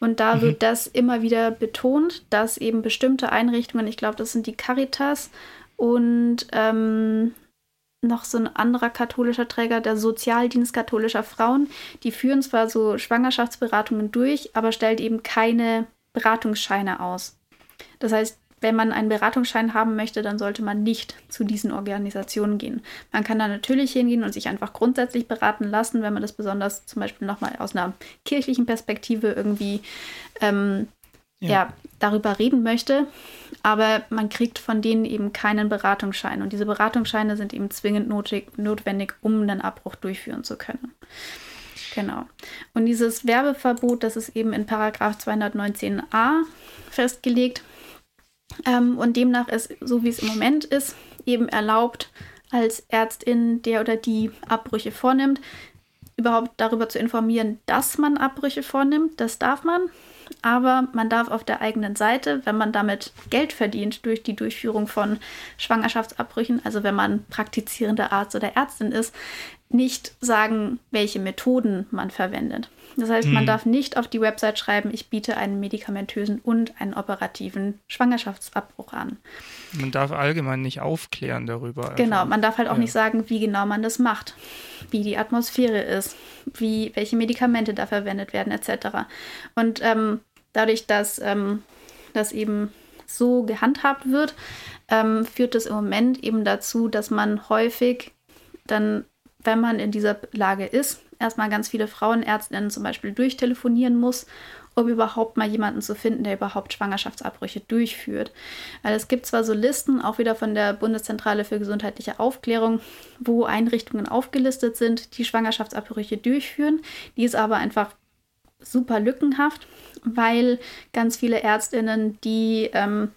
Und da mhm. wird das immer wieder betont, dass eben bestimmte Einrichtungen, ich glaube, das sind die Caritas und ähm, noch so ein anderer katholischer Träger, der Sozialdienst katholischer Frauen, die führen zwar so Schwangerschaftsberatungen durch, aber stellt eben keine Beratungsscheine aus. Das heißt, wenn man einen Beratungsschein haben möchte, dann sollte man nicht zu diesen Organisationen gehen. Man kann da natürlich hingehen und sich einfach grundsätzlich beraten lassen, wenn man das besonders zum Beispiel nochmal aus einer kirchlichen Perspektive irgendwie ähm, ja. er darüber reden möchte, aber man kriegt von denen eben keinen Beratungsschein. Und diese Beratungsscheine sind eben zwingend notig, notwendig, um einen Abbruch durchführen zu können. Genau. Und dieses Werbeverbot, das ist eben in Paragraph 219a festgelegt. Ähm, und demnach ist, so wie es im Moment ist, eben erlaubt, als Ärztin, der oder die Abbrüche vornimmt, überhaupt darüber zu informieren, dass man Abbrüche vornimmt. Das darf man. Aber man darf auf der eigenen Seite, wenn man damit Geld verdient durch die Durchführung von Schwangerschaftsabbrüchen, also wenn man praktizierender Arzt oder Ärztin ist, nicht sagen, welche Methoden man verwendet. Das heißt, man hm. darf nicht auf die Website schreiben, ich biete einen medikamentösen und einen operativen Schwangerschaftsabbruch an.
Man darf allgemein nicht aufklären darüber.
Einfach. Genau, man darf halt auch ja. nicht sagen, wie genau man das macht, wie die Atmosphäre ist, wie, welche Medikamente da verwendet werden, etc. Und ähm, dadurch, dass ähm, das eben so gehandhabt wird, ähm, führt es im Moment eben dazu, dass man häufig dann, wenn man in dieser Lage ist, erstmal ganz viele Frauenärztinnen zum Beispiel durchtelefonieren muss, um überhaupt mal jemanden zu finden, der überhaupt Schwangerschaftsabbrüche durchführt. Weil es gibt zwar so Listen, auch wieder von der Bundeszentrale für gesundheitliche Aufklärung, wo Einrichtungen aufgelistet sind, die Schwangerschaftsabbrüche durchführen. Die ist aber einfach super lückenhaft, weil ganz viele Ärztinnen, die ähm,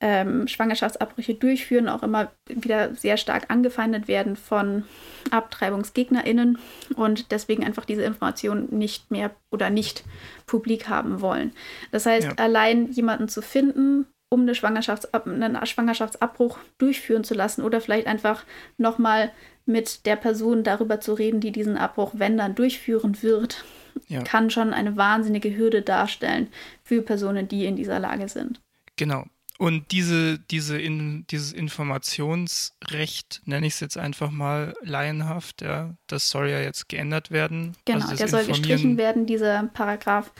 ähm, Schwangerschaftsabbrüche durchführen, auch immer wieder sehr stark angefeindet werden von AbtreibungsgegnerInnen und deswegen einfach diese Informationen nicht mehr oder nicht publik haben wollen. Das heißt, ja. allein jemanden zu finden, um eine Schwangerschaftsab einen Schwangerschaftsabbruch durchführen zu lassen oder vielleicht einfach nochmal mit der Person darüber zu reden, die diesen Abbruch, wenn dann durchführen wird, ja. kann schon eine wahnsinnige Hürde darstellen für Personen, die in dieser Lage sind.
Genau. Und diese, diese in, dieses Informationsrecht, nenne ich es jetzt einfach mal laienhaft, ja, das soll ja jetzt geändert werden.
Genau, also der soll gestrichen werden, dieser Paragraph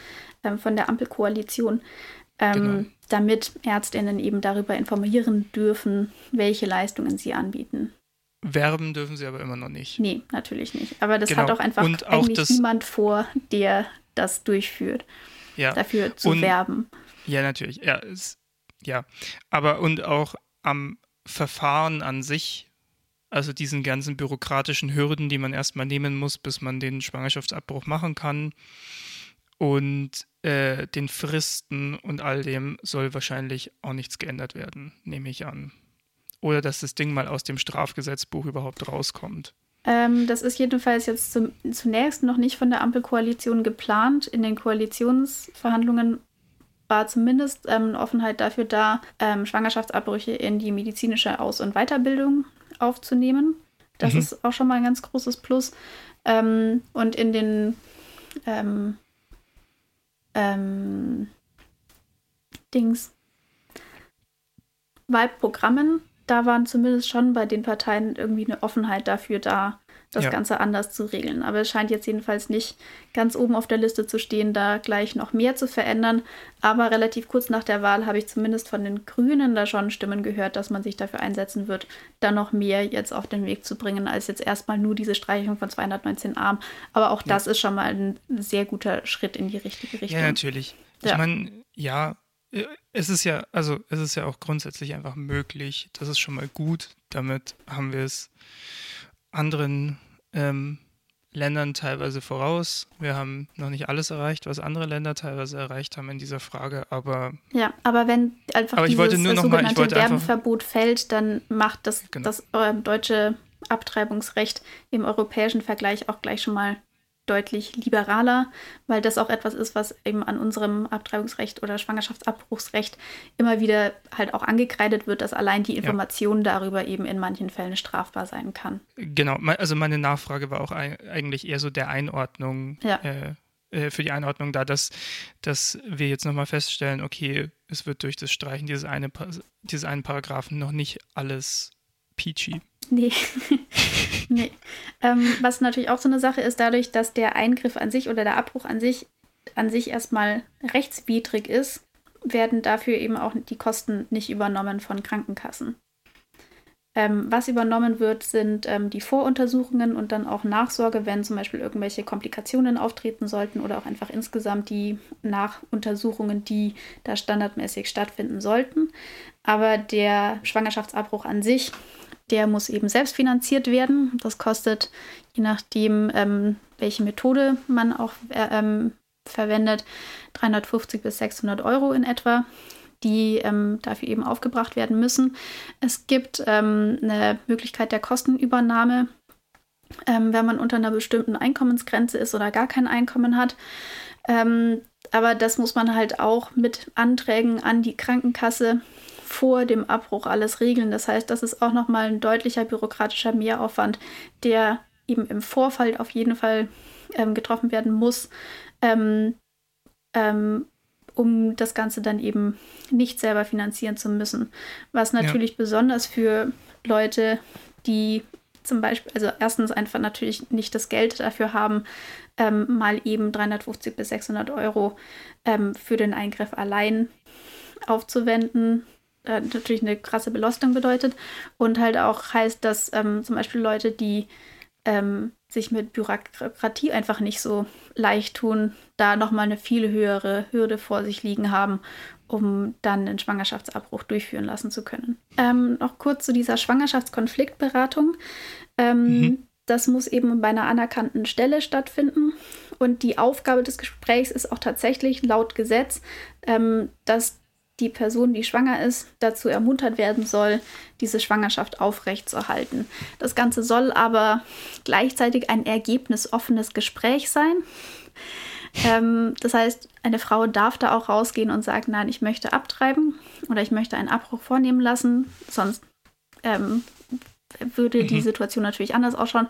ähm, von der Ampelkoalition, ähm, genau. damit Ärztinnen eben darüber informieren dürfen, welche Leistungen sie anbieten.
Werben dürfen sie aber immer noch nicht.
Nee, natürlich nicht. Aber das genau. hat auch einfach Und eigentlich das, niemand vor, der das durchführt, ja. dafür zu Und, werben.
Ja, natürlich. Ja, es, ja, aber und auch am Verfahren an sich, also diesen ganzen bürokratischen Hürden, die man erstmal nehmen muss, bis man den Schwangerschaftsabbruch machen kann und äh, den Fristen und all dem soll wahrscheinlich auch nichts geändert werden, nehme ich an. Oder dass das Ding mal aus dem Strafgesetzbuch überhaupt rauskommt.
Ähm, das ist jedenfalls jetzt zum, zunächst noch nicht von der Ampelkoalition geplant. In den Koalitionsverhandlungen war zumindest ähm, Offenheit dafür da, ähm, Schwangerschaftsabbrüche in die medizinische Aus- und Weiterbildung aufzunehmen. Das mhm. ist auch schon mal ein ganz großes Plus. Ähm, und in den ähm, ähm, Dings Wahlprogrammen, da waren zumindest schon bei den Parteien irgendwie eine Offenheit dafür da, das ja. Ganze anders zu regeln. Aber es scheint jetzt jedenfalls nicht ganz oben auf der Liste zu stehen, da gleich noch mehr zu verändern. Aber relativ kurz nach der Wahl habe ich zumindest von den Grünen da schon Stimmen gehört, dass man sich dafür einsetzen wird, da noch mehr jetzt auf den Weg zu bringen, als jetzt erstmal nur diese Streichung von 219 Arm. Aber auch ja. das ist schon mal ein sehr guter Schritt in die richtige Richtung.
Ja, natürlich. Ja. Ich meine, ja, äh, es ist ja, also es ist ja auch grundsätzlich einfach möglich. Das ist schon mal gut. Damit haben wir es anderen ähm, Ländern teilweise voraus. Wir haben noch nicht alles erreicht, was andere Länder teilweise erreicht haben in dieser Frage, aber
ja, aber wenn einfach
aber dieses
sogenannte Werbenverbot fällt, dann macht das genau. das äh, deutsche Abtreibungsrecht im europäischen Vergleich auch gleich schon mal deutlich liberaler, weil das auch etwas ist, was eben an unserem Abtreibungsrecht oder Schwangerschaftsabbruchsrecht immer wieder halt auch angekreidet wird, dass allein die Information ja. darüber eben in manchen Fällen strafbar sein kann.
Genau, also meine Nachfrage war auch eigentlich eher so der Einordnung. Ja. Äh, äh, für die Einordnung da, dass, dass wir jetzt nochmal feststellen, okay, es wird durch das Streichen dieses, eine, dieses einen Paragraphen noch nicht alles peachy.
Nee. nee. Ähm, was natürlich auch so eine Sache ist, dadurch, dass der Eingriff an sich oder der Abbruch an sich an sich erstmal rechtswidrig ist, werden dafür eben auch die Kosten nicht übernommen von Krankenkassen. Ähm, was übernommen wird, sind ähm, die Voruntersuchungen und dann auch Nachsorge, wenn zum Beispiel irgendwelche Komplikationen auftreten sollten oder auch einfach insgesamt die Nachuntersuchungen, die da standardmäßig stattfinden sollten. Aber der Schwangerschaftsabbruch an sich, der muss eben selbst finanziert werden. Das kostet, je nachdem, ähm, welche Methode man auch äh, ähm, verwendet, 350 bis 600 Euro in etwa die ähm, dafür eben aufgebracht werden müssen. Es gibt ähm, eine Möglichkeit der Kostenübernahme, ähm, wenn man unter einer bestimmten Einkommensgrenze ist oder gar kein Einkommen hat. Ähm, aber das muss man halt auch mit Anträgen an die Krankenkasse vor dem Abbruch alles regeln. Das heißt, das ist auch nochmal ein deutlicher bürokratischer Mehraufwand, der eben im Vorfall auf jeden Fall ähm, getroffen werden muss, ähm, ähm, um das Ganze dann eben nicht selber finanzieren zu müssen. Was natürlich ja. besonders für Leute, die zum Beispiel, also erstens einfach natürlich nicht das Geld dafür haben, ähm, mal eben 350 bis 600 Euro ähm, für den Eingriff allein aufzuwenden, äh, natürlich eine krasse Belastung bedeutet und halt auch heißt, dass ähm, zum Beispiel Leute, die ähm, sich mit Bürokratie einfach nicht so leicht tun, da nochmal eine viel höhere Hürde vor sich liegen haben, um dann einen Schwangerschaftsabbruch durchführen lassen zu können. Ähm, noch kurz zu dieser Schwangerschaftskonfliktberatung. Ähm, mhm. Das muss eben bei einer anerkannten Stelle stattfinden. Und die Aufgabe des Gesprächs ist auch tatsächlich laut Gesetz, ähm, dass die Person, die schwanger ist, dazu ermuntert werden soll, diese Schwangerschaft aufrechtzuerhalten. Das Ganze soll aber gleichzeitig ein ergebnisoffenes Gespräch sein. Ähm, das heißt, eine Frau darf da auch rausgehen und sagen, nein, ich möchte abtreiben oder ich möchte einen Abbruch vornehmen lassen, sonst ähm, würde mhm. die Situation natürlich anders ausschauen.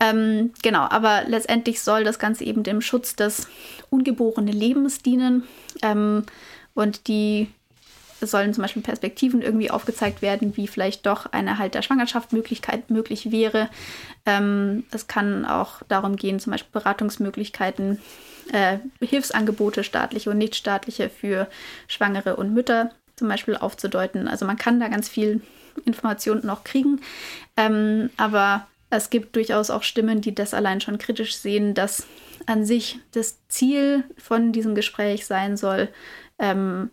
Ähm, genau, aber letztendlich soll das Ganze eben dem Schutz des ungeborenen Lebens dienen. Ähm, und die sollen zum Beispiel Perspektiven irgendwie aufgezeigt werden, wie vielleicht doch ein Erhalt der Schwangerschaft Möglichkeit möglich wäre. Ähm, es kann auch darum gehen, zum Beispiel Beratungsmöglichkeiten, äh, Hilfsangebote, staatliche und nichtstaatliche für Schwangere und Mütter zum Beispiel aufzudeuten. Also man kann da ganz viel Informationen noch kriegen, ähm, aber es gibt durchaus auch Stimmen, die das allein schon kritisch sehen, dass an sich das Ziel von diesem Gespräch sein soll, ähm,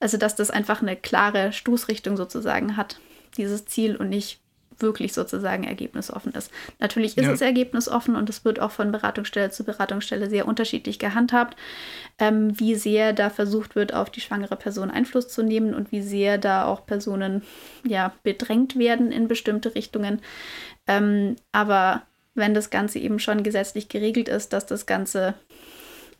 also, dass das einfach eine klare Stoßrichtung sozusagen hat, dieses Ziel und nicht wirklich sozusagen ergebnisoffen ist. Natürlich ist ja. es ergebnisoffen und es wird auch von Beratungsstelle zu Beratungsstelle sehr unterschiedlich gehandhabt, ähm, wie sehr da versucht wird, auf die schwangere Person Einfluss zu nehmen und wie sehr da auch Personen ja bedrängt werden in bestimmte Richtungen. Ähm, aber wenn das Ganze eben schon gesetzlich geregelt ist, dass das Ganze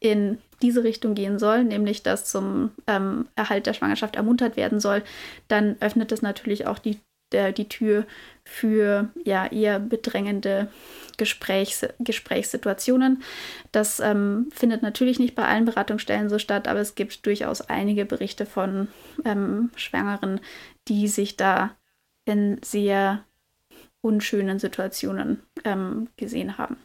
in diese Richtung gehen soll, nämlich dass zum ähm, Erhalt der Schwangerschaft ermuntert werden soll, dann öffnet es natürlich auch die, der, die Tür für ja eher bedrängende Gesprächs, Gesprächssituationen. Das ähm, findet natürlich nicht bei allen Beratungsstellen so statt, aber es gibt durchaus einige Berichte von ähm, Schwangeren, die sich da in sehr unschönen Situationen ähm, gesehen haben.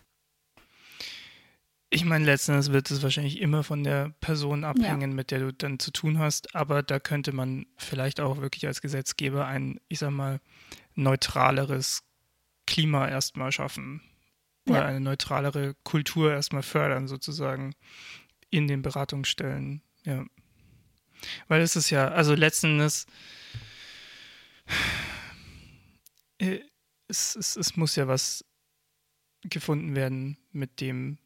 Ich meine, letztendlich wird es wahrscheinlich immer von der Person abhängen, ja. mit der du dann zu tun hast, aber da könnte man vielleicht auch wirklich als Gesetzgeber ein, ich sag mal, neutraleres Klima erstmal schaffen oder ja. eine neutralere Kultur erstmal fördern, sozusagen in den Beratungsstellen. Ja. Weil es ist ja, also letztendlich, äh, es, es, es muss ja was gefunden werden, mit dem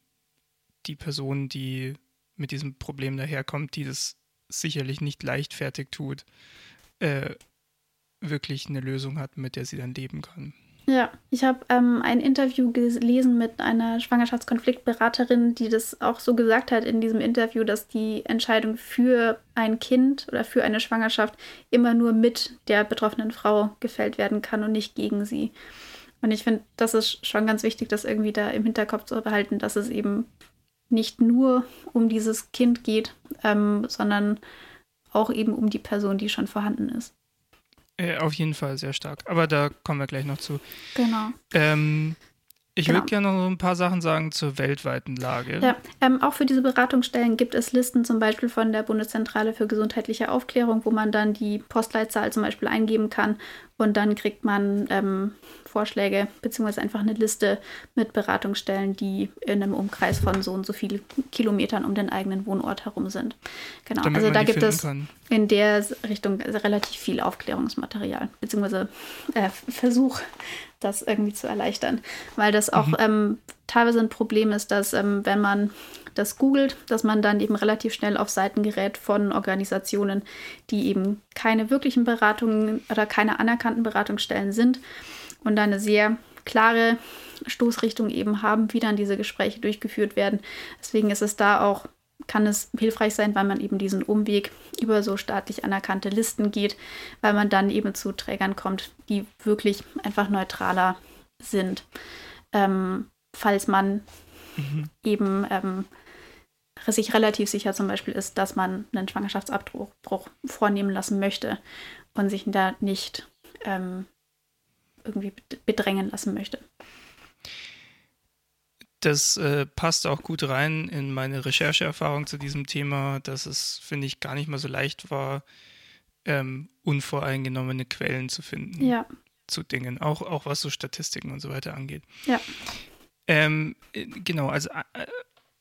die Person, die mit diesem Problem daherkommt, die das sicherlich nicht leichtfertig tut, äh, wirklich eine Lösung hat, mit der sie dann leben kann.
Ja, ich habe ähm, ein Interview gelesen mit einer Schwangerschaftskonfliktberaterin, die das auch so gesagt hat in diesem Interview, dass die Entscheidung für ein Kind oder für eine Schwangerschaft immer nur mit der betroffenen Frau gefällt werden kann und nicht gegen sie. Und ich finde, das ist schon ganz wichtig, das irgendwie da im Hinterkopf zu behalten, dass es eben nicht nur um dieses Kind geht, ähm, sondern auch eben um die Person, die schon vorhanden ist.
Äh, auf jeden Fall sehr stark. Aber da kommen wir gleich noch zu.
Genau.
Ähm, ich genau. würde gerne noch ein paar Sachen sagen zur weltweiten Lage.
Ja, ähm, auch für diese Beratungsstellen gibt es Listen zum Beispiel von der Bundeszentrale für gesundheitliche Aufklärung, wo man dann die Postleitzahl zum Beispiel eingeben kann Und dann kriegt man ähm, Vorschläge beziehungsweise einfach eine Liste mit Beratungsstellen, die in einem Umkreis von so und so vielen Kilometern um den eigenen Wohnort herum sind. Genau,
Damit
also da gibt es
kann.
in der Richtung relativ viel Aufklärungsmaterial, beziehungsweise äh, Versuch, das irgendwie zu erleichtern. Weil das auch ähm, teilweise ein Problem ist, dass ähm, wenn man das googelt, dass man dann eben relativ schnell auf Seiten gerät von Organisationen, die eben keine wirklichen Beratungen oder keine anerkannten Beratungsstellen sind und dann eine sehr klare Stoßrichtung eben haben, wie dann diese Gespräche durchgeführt werden. Deswegen ist es da auch, kann es hilfreich sein, weil man eben diesen Umweg über so staatlich anerkannte Listen geht, weil man dann eben zu Trägern kommt, die wirklich einfach neutraler sind. Ähm, falls man eben ähm, sich relativ sicher zum Beispiel ist, dass man einen Schwangerschaftsabbruch Bruch vornehmen lassen möchte und sich da nicht ähm, irgendwie bed- bedrängen lassen möchte.
Das äh, passt auch gut rein in meine Rechercheerfahrung zu diesem Thema, dass es, finde ich, gar nicht mal so leicht war, ähm, unvoreingenommene Quellen zu finden
Ja,
zu Dingen, auch, auch was so Statistiken und so weiter angeht.
ja.
Ähm, äh, genau, also äh,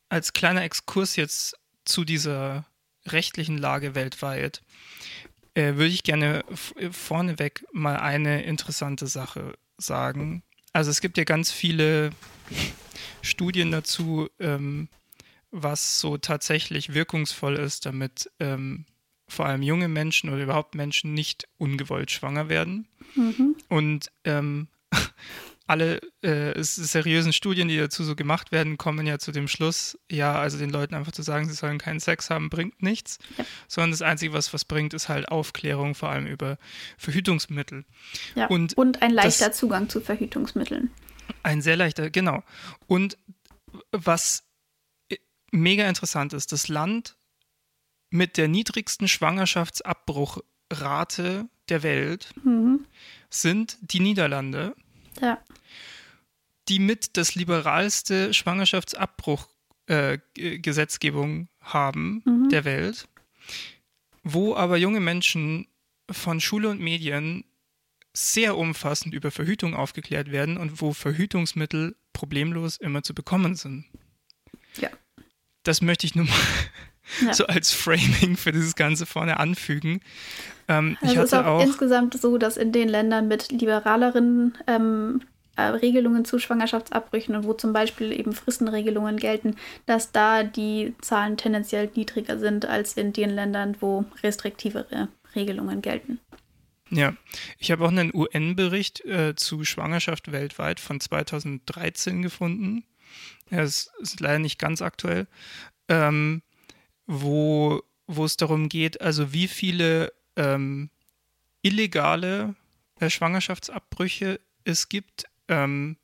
als kleiner Exkurs jetzt zu dieser rechtlichen Lage weltweit, äh, würde ich gerne äh, vorneweg mal eine interessante Sache sagen. Also es gibt ja ganz viele Studien dazu, ähm, was so tatsächlich wirkungsvoll ist, damit ähm, vor allem junge Menschen oder überhaupt Menschen nicht ungewollt schwanger werden.
Mhm.
Und ähm, alle äh, seriösen Studien, die dazu so gemacht werden, kommen ja zu dem Schluss, ja, also den Leuten einfach zu sagen, sie sollen keinen Sex haben, bringt nichts,
Ja.
sondern das Einzige, was was bringt, ist halt Aufklärung, vor allem über Verhütungsmittel.
ja.
Und
Und, ein leichter
das-
Zugang zu Verhütungsmitteln.
Ein sehr leichter, genau. Und was äh, mega interessant ist, das Land mit der niedrigsten Schwangerschaftsabbruchrate der Welt
Mhm.
sind die Niederlande.
Ja,
die mit das liberalste Schwangerschaftsabbruch-Gesetzgebung haben
Mhm.
der Welt, wo aber junge Menschen von Schule und Medien sehr umfassend über Verhütung aufgeklärt werden und wo Verhütungsmittel problemlos immer zu bekommen sind.
Ja.
Das möchte ich nur mal
Ja.
so als Framing für dieses Ganze vorne anfügen. Ähm,
Also
ich
es ist
hatte
auch,
auch
insgesamt so, dass in den Ländern mit liberaleren ähm, äh, Regelungen zu Schwangerschaftsabbrüchen und wo zum Beispiel eben Fristenregelungen gelten, dass da die Zahlen tendenziell niedriger sind als in den Ländern, wo restriktivere Regelungen gelten.
Ja, ich habe auch einen UN-Bericht äh, zu Schwangerschaft weltweit von 2013 gefunden. Ja, es ist leider nicht ganz aktuell, ähm, wo, wo es darum geht, also wie viele ähm, illegale äh, Schwangerschaftsabbrüche es gibt ähm,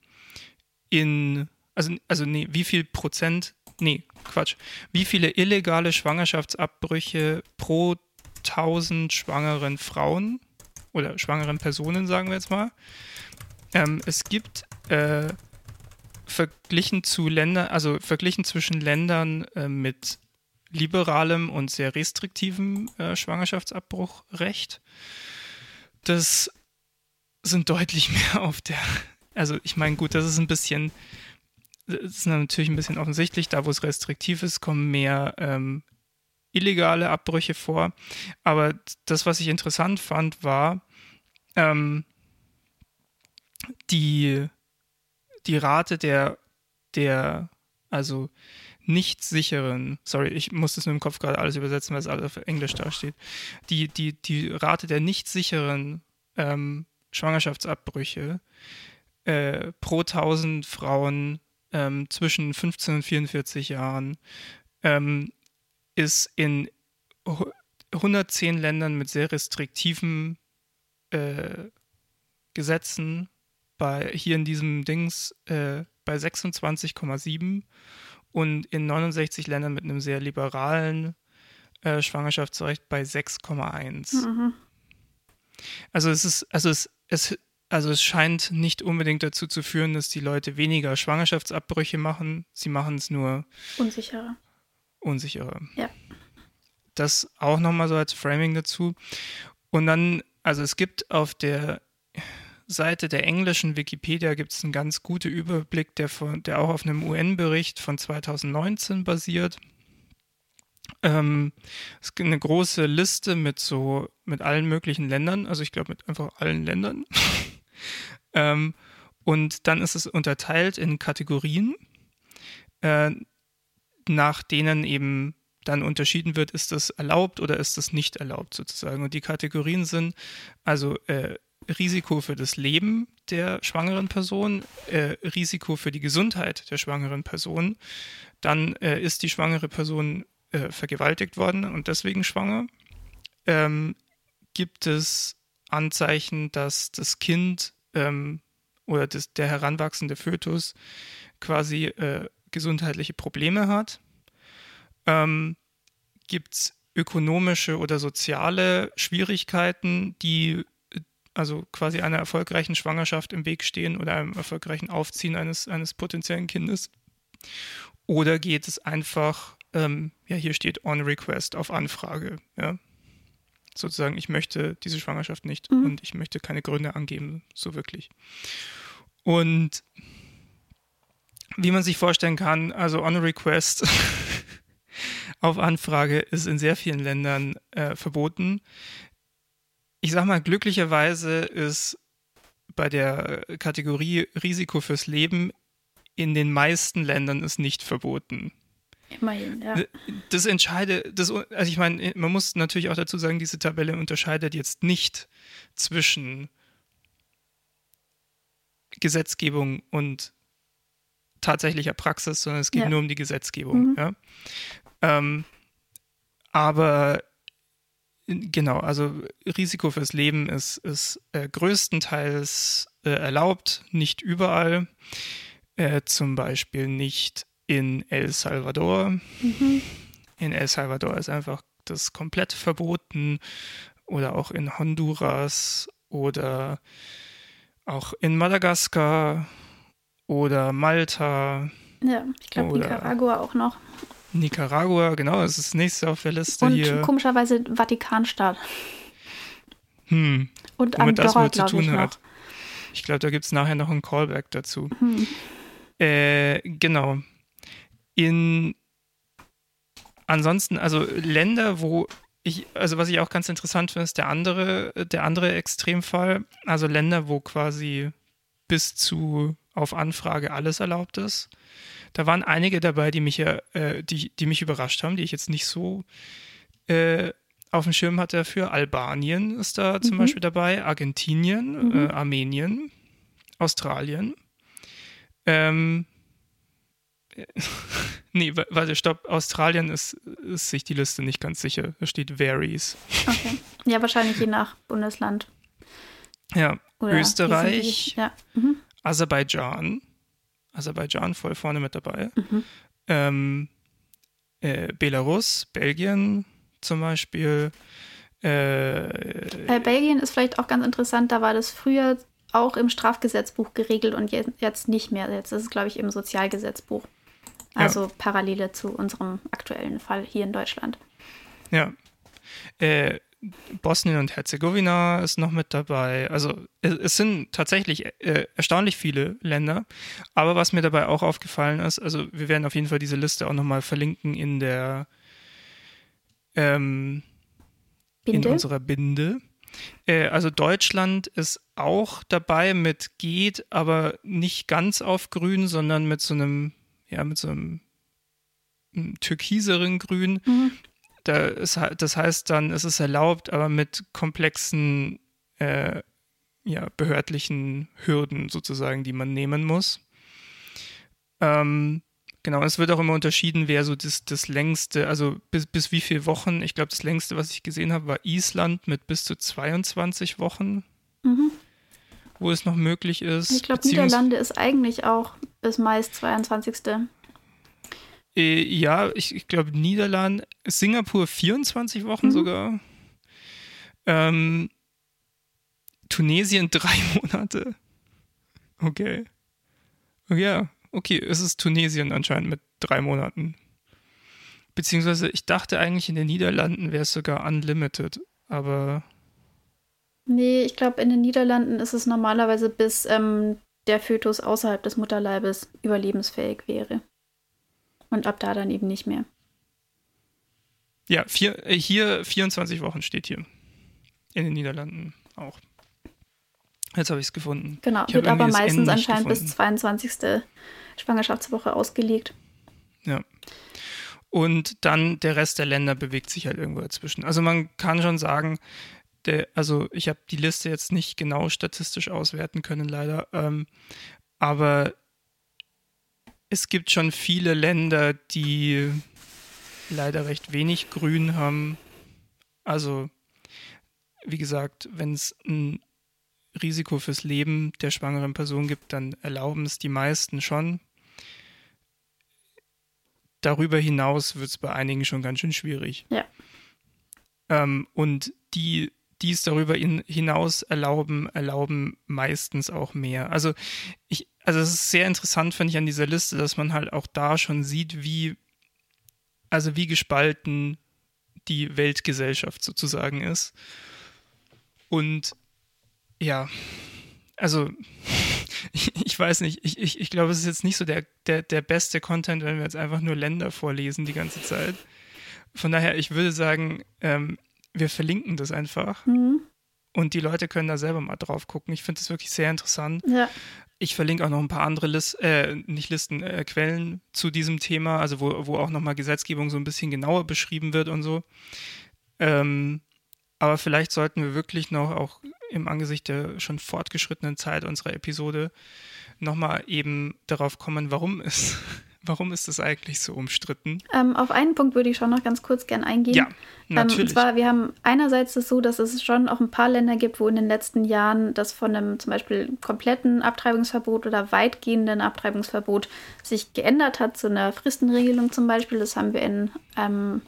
in, also, also nee, wie viel Prozent, nee, Quatsch, wie viele illegale Schwangerschaftsabbrüche pro 1000 schwangeren Frauen oder schwangeren Personen, sagen wir jetzt mal. Ähm, es gibt äh, verglichen zu Ländern, also verglichen zwischen Ländern äh, mit liberalem und sehr restriktivem äh, Schwangerschaftsabbruchrecht. Das sind deutlich mehr auf der, also ich meine, gut, das ist ein bisschen, das ist natürlich ein bisschen offensichtlich, da wo es restriktiv ist, kommen mehr ähm, illegale Abbrüche vor. Aber das, was ich interessant fand, war ähm, die, die Rate der, der, also nicht sicheren, sorry, ich muss das nur im Kopf gerade alles übersetzen, weil es alles auf Englisch dasteht, die, die, die Rate der nicht sicheren ähm, Schwangerschaftsabbrüche äh, pro 1000 Frauen ähm, zwischen 15 und 44 Jahren ähm, ist in hu- 110 Ländern mit sehr restriktiven äh, Gesetzen bei hier in diesem Dings äh, bei 26,7 und in 69 Ländern mit einem sehr liberalen äh, Schwangerschaftsrecht bei 6,1.
Mhm.
Also es ist, also es, es, also es scheint nicht unbedingt dazu zu führen, dass die Leute weniger Schwangerschaftsabbrüche machen. Sie machen es nur
Unsicherer.
unsicherer.
Ja.
Das auch nochmal so als Framing dazu. Und dann, also es gibt auf der Seite der englischen Wikipedia gibt es einen ganz guten Überblick, der, von, der auch auf einem UN-Bericht von 2019 basiert. Ähm, es gibt eine große Liste mit so, mit allen möglichen Ländern, also ich glaube mit einfach allen Ländern. ähm, und dann ist es unterteilt in Kategorien, äh, nach denen eben dann unterschieden wird, ist das erlaubt oder ist das nicht erlaubt sozusagen. Und die Kategorien sind also äh, Risiko für das Leben der schwangeren Person, äh, Risiko für die Gesundheit der schwangeren Person, dann äh, ist die schwangere Person äh, vergewaltigt worden und deswegen schwanger. Ähm, gibt es Anzeichen, dass das Kind ähm, oder das, der heranwachsende Fötus quasi äh, gesundheitliche Probleme hat? Ähm, Gibt es ökonomische oder soziale Schwierigkeiten, die also quasi einer erfolgreichen Schwangerschaft im Weg stehen oder einem erfolgreichen Aufziehen eines, eines potenziellen Kindes? Oder geht es einfach, ähm, ja, hier steht on request, auf Anfrage, ja? Sozusagen, ich möchte diese Schwangerschaft nicht mhm. und ich möchte keine Gründe angeben, so wirklich. Und wie man sich vorstellen kann, also on request auf Anfrage ist in sehr vielen Ländern äh, verboten ich sag mal, glücklicherweise ist bei der Kategorie Risiko fürs Leben in den meisten Ländern ist nicht verboten.
Immerhin, ja.
Das entscheidet, das, also ich meine, man muss natürlich auch dazu sagen, diese Tabelle unterscheidet jetzt nicht zwischen Gesetzgebung und tatsächlicher Praxis, sondern es geht ja. nur um die Gesetzgebung. Mhm. Ja? Ähm, aber Genau, also Risiko fürs Leben ist, ist äh, größtenteils äh, erlaubt, nicht überall. Äh, zum Beispiel nicht in El Salvador. Mhm. In El Salvador ist einfach das komplett verboten. Oder auch in Honduras oder auch in Madagaskar oder Malta.
Ja, ich glaube Nicaragua auch noch.
Nicaragua, genau, das ist das nächste auf der Liste
Und
hier.
komischerweise Vatikanstaat.
Hm.
Und Womit Andorra, das zu tun ich hat.
Ich glaube, da gibt es nachher noch ein Callback dazu. Hm. Äh, genau. In ansonsten, also Länder, wo ich, also was ich auch ganz interessant finde, ist der andere, der andere Extremfall. Also Länder, wo quasi bis zu auf Anfrage alles erlaubt ist. Da waren einige dabei, die mich, äh, die, die mich überrascht haben, die ich jetzt nicht so äh, auf dem Schirm hatte dafür. Albanien ist da zum mhm. Beispiel dabei, Argentinien, mhm. äh, Armenien, Australien. Ähm, nee, warte, stopp. Australien ist, ist sich die Liste nicht ganz sicher. Da steht varies.
Okay. Ja, wahrscheinlich je nach Bundesland.
Ja, Oder Österreich, ja. Mhm. Aserbaidschan, Aserbaidschan voll vorne mit dabei. Mhm. Ähm, äh, Belarus, Belgien zum Beispiel. Äh,
Bei Belgien ist vielleicht auch ganz interessant, da war das früher auch im Strafgesetzbuch geregelt und jetzt nicht mehr. Jetzt ist es, glaube ich, im Sozialgesetzbuch. Also ja. Parallele zu unserem aktuellen Fall hier in Deutschland.
Ja. Äh, Bosnien und Herzegowina ist noch mit dabei. Also es, sind tatsächlich äh, erstaunlich viele Länder. Aber was mir dabei auch aufgefallen ist, also wir werden auf jeden Fall diese Liste auch nochmal verlinken in der ähm, in unserer Binde. Äh, also Deutschland ist auch dabei mit geht, aber nicht ganz auf grün, sondern mit so einem, ja, mit so einem türkiseren Grün. Mhm. Da ist, das heißt dann, es ist erlaubt, aber mit komplexen äh, ja, behördlichen Hürden sozusagen, die man nehmen muss. Ähm, genau, es wird auch immer unterschieden, wer so das, das längste, also bis, bis wie viele Wochen. Ich glaube, das längste, was ich gesehen habe, war Island mit bis zu 22 Wochen, mhm. wo es noch möglich ist.
Ich glaube, Niederlande ist eigentlich auch bis meist 22.
Äh, ja, ich, ich glaube Niederlande, Singapur 24 Wochen mhm. sogar. Ähm, Tunesien drei Monate. Okay. Ja, okay, es ist Tunesien anscheinend mit drei Monaten. Beziehungsweise ich dachte eigentlich in den Niederlanden wäre es sogar unlimited, aber
Nee, ich glaube, in den Niederlanden ist es normalerweise bis ähm, der Fötus außerhalb des Mutterleibes überlebensfähig wäre. Und ab da dann eben nicht mehr.
Ja, vier, äh, hier 24 Wochen steht hier. In den Niederlanden auch. Jetzt habe ich es gefunden.
Genau,
ich
wird aber meistens anscheinend bis 22. Schwangerschaftswoche ausgelegt.
Ja. Und dann der Rest der Länder bewegt sich halt irgendwo dazwischen. Also man kann schon sagen, der, also ich habe die Liste jetzt nicht genau statistisch auswerten können, leider. Ähm, aber es gibt schon viele Länder, die leider recht wenig Grün haben. Also, wie gesagt, wenn es ein Risiko fürs Leben der schwangeren Person gibt, dann erlauben es die meisten schon. Darüber hinaus wird es bei einigen schon ganz schön schwierig.
Ja.
Ähm, und die, die es darüber in, hinaus erlauben, erlauben meistens auch mehr. Also ich, also es ist sehr interessant, finde ich, an dieser Liste, dass man halt auch da schon sieht, wie, also wie gespalten die Weltgesellschaft sozusagen ist. Und ja, also ich, ich, weiß nicht, ich, ich, ich glaube, es ist jetzt nicht so der, der, der beste Content, wenn wir jetzt einfach nur Länder vorlesen die ganze Zeit. Von daher, ich würde sagen, ähm, wir verlinken das einfach. Mhm. Und die Leute können da selber mal drauf gucken. Ich finde das wirklich sehr interessant.
Ja.
Ich verlinke auch noch ein paar andere Listen, äh, nicht Listen, äh, Quellen zu diesem Thema, also wo, wo auch nochmal Gesetzgebung so ein bisschen genauer beschrieben wird und so. Ähm, aber vielleicht sollten wir wirklich noch auch im Angesicht der schon fortgeschrittenen Zeit unserer Episode nochmal eben darauf kommen, warum ist, warum ist das eigentlich so umstritten?
Ähm, auf einen Punkt würde ich schon noch ganz kurz gern eingehen.
Ja, natürlich. Ähm,
und zwar, wir haben einerseits das so, dass es schon auch ein paar Länder gibt, wo in den letzten Jahren das von einem zum Beispiel kompletten Abtreibungsverbot oder weitgehenden Abtreibungsverbot sich geändert hat, zu einer Fristenregelung zum Beispiel. Das haben wir in ähm,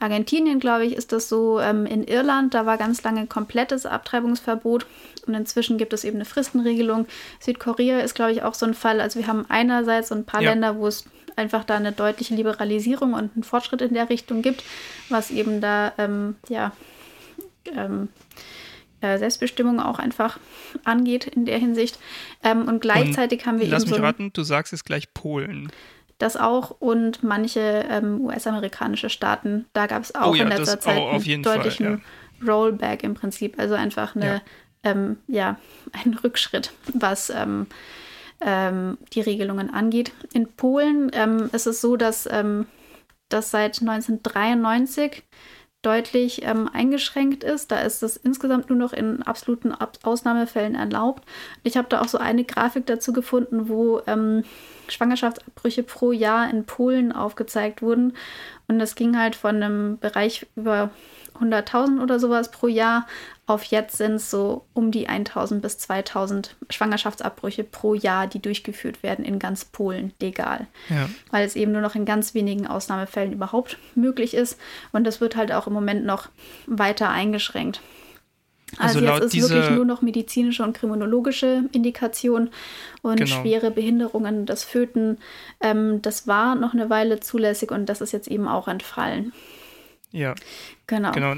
Argentinien, glaube ich, ist das so. Ähm, in Irland, da war ganz lange komplettes Abtreibungsverbot und inzwischen gibt es eben eine Fristenregelung. Südkorea ist, glaube ich, auch so ein Fall. Also wir haben einerseits so ein paar ja. Länder, wo es einfach da eine deutliche Liberalisierung und einen Fortschritt in der Richtung gibt, was eben da ähm, ja ähm, äh, Selbstbestimmung auch einfach angeht in der Hinsicht. Ähm, und gleichzeitig und haben wir
lass
eben
mich
so
raten, du sagst jetzt gleich Polen
das auch und manche ähm, US-amerikanische Staaten, da gab es auch
oh ja,
in letzter
das,
Zeit
oh,
einen deutlichen
Fall,
ja. Rollback im Prinzip, also einfach eine, ja, ähm, ja ein Rückschritt, was ähm, ähm die Regelungen angeht. In Polen ähm, ist es so, dass ähm, das seit 1993 deutlich ähm, eingeschränkt ist. Da ist es insgesamt nur noch in absoluten Ab Ausnahmefällen erlaubt. Ich habe da auch so eine Grafik dazu gefunden, wo ähm, Schwangerschaftsabbrüche pro Jahr in Polen aufgezeigt wurden. Und das ging halt von einem Bereich über 100.000 oder sowas pro Jahr auf jetzt sind es so um die 1.000 bis 2.000 Schwangerschaftsabbrüche pro Jahr, die durchgeführt werden in ganz Polen legal.
Ja.
Weil es eben nur noch in ganz wenigen Ausnahmefällen überhaupt möglich ist. Und das wird halt auch im Moment noch weiter eingeschränkt. Also, also jetzt ist wirklich nur noch medizinische und kriminologische Indikation und genau. schwere Behinderungen des Föten. Ähm, das war noch eine Weile zulässig und das ist jetzt eben auch entfallen.
Ja.
Genau.
Genau,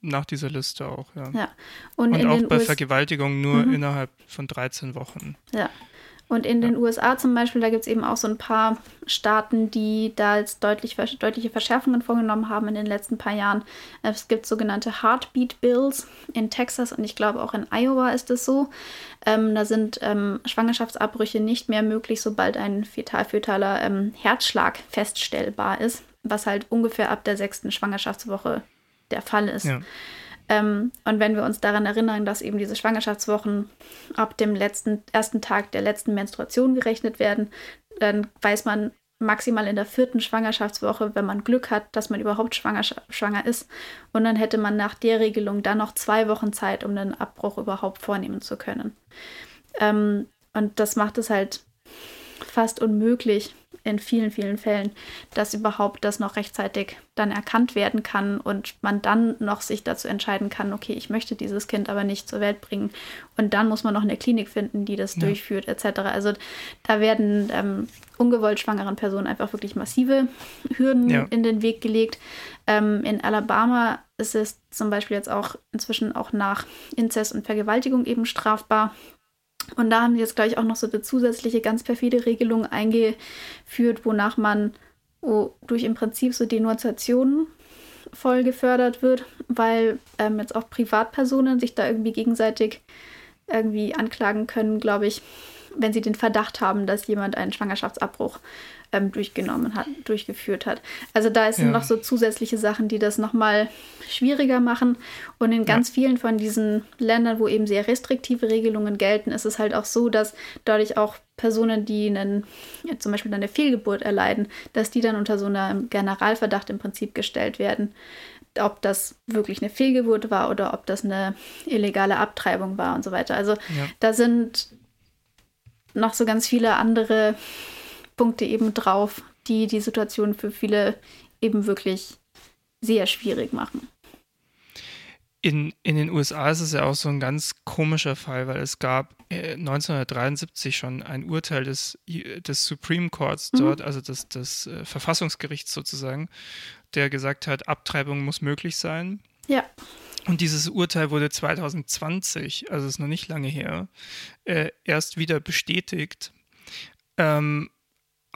nach dieser Liste auch, ja.
ja.
Und, und auch bei US Vergewaltigung nur mhm. innerhalb von 13 Wochen.
Ja. Und in den USA zum Beispiel, da gibt es eben auch so ein paar Staaten, die da jetzt deutlich, deutliche Verschärfungen vorgenommen haben in den letzten paar Jahren. Es gibt sogenannte Heartbeat Bills in Texas und ich glaube auch in Iowa ist es so. Ähm, da sind ähm, Schwangerschaftsabbrüche nicht mehr möglich, sobald ein fetal-fötaler ähm, Herzschlag feststellbar ist was halt ungefähr ab der sechsten Schwangerschaftswoche der Fall ist.
Ja.
Ähm, und wenn wir uns daran erinnern, dass eben diese Schwangerschaftswochen ab dem letzten, ersten Tag der letzten Menstruation gerechnet werden, dann weiß man maximal in der vierten Schwangerschaftswoche, wenn man Glück hat, dass man überhaupt schwanger, schwanger ist. Und dann hätte man nach der Regelung dann noch zwei Wochen Zeit, um den Abbruch überhaupt vornehmen zu können. Ähm, und das macht es halt fast unmöglich, in vielen, vielen Fällen, dass überhaupt das noch rechtzeitig dann erkannt werden kann und man dann noch sich dazu entscheiden kann, okay, ich möchte dieses Kind aber nicht zur Welt bringen. Und dann muss man noch eine Klinik finden, die das ja. durchführt, etc. Also da werden ähm, ungewollt schwangeren Personen einfach wirklich massive Hürden ja. in den Weg gelegt. Ähm, in Alabama ist es zum Beispiel jetzt auch inzwischen auch nach Inzest und Vergewaltigung eben strafbar. Und da haben sie jetzt gleich auch noch so eine zusätzliche, ganz perfide Regelung eingeführt, wonach man durch im Prinzip so Denunziationen voll gefördert wird, weil ähm, jetzt auch Privatpersonen sich da irgendwie gegenseitig irgendwie anklagen können, glaube ich, wenn sie den Verdacht haben, dass jemand einen Schwangerschaftsabbruch ähm, durchgenommen hat, durchgeführt hat. Also da sind ja. noch so zusätzliche Sachen, die das nochmal schwieriger machen. Und in ganz ja. vielen von diesen Ländern, wo eben sehr restriktive Regelungen gelten, ist es halt auch so, dass dadurch auch Personen, die einen, ja, zum Beispiel eine Fehlgeburt erleiden, dass die dann unter so einem Generalverdacht im Prinzip gestellt werden ob das wirklich eine Fehlgeburt war oder ob das eine illegale Abtreibung war und so weiter. Also ja. da sind noch so ganz viele andere Punkte eben drauf, die die Situation für viele eben wirklich sehr schwierig machen.
In, in den USA ist es ja auch so ein ganz komischer Fall, weil es gab 1973 äh, schon ein Urteil des, des Supreme Courts mhm. dort, also des, des äh, Verfassungsgerichts sozusagen, der gesagt hat, Abtreibung muss möglich sein.
Ja.
Und dieses Urteil wurde 2020, also ist noch nicht lange her, äh, erst wieder bestätigt. Ähm,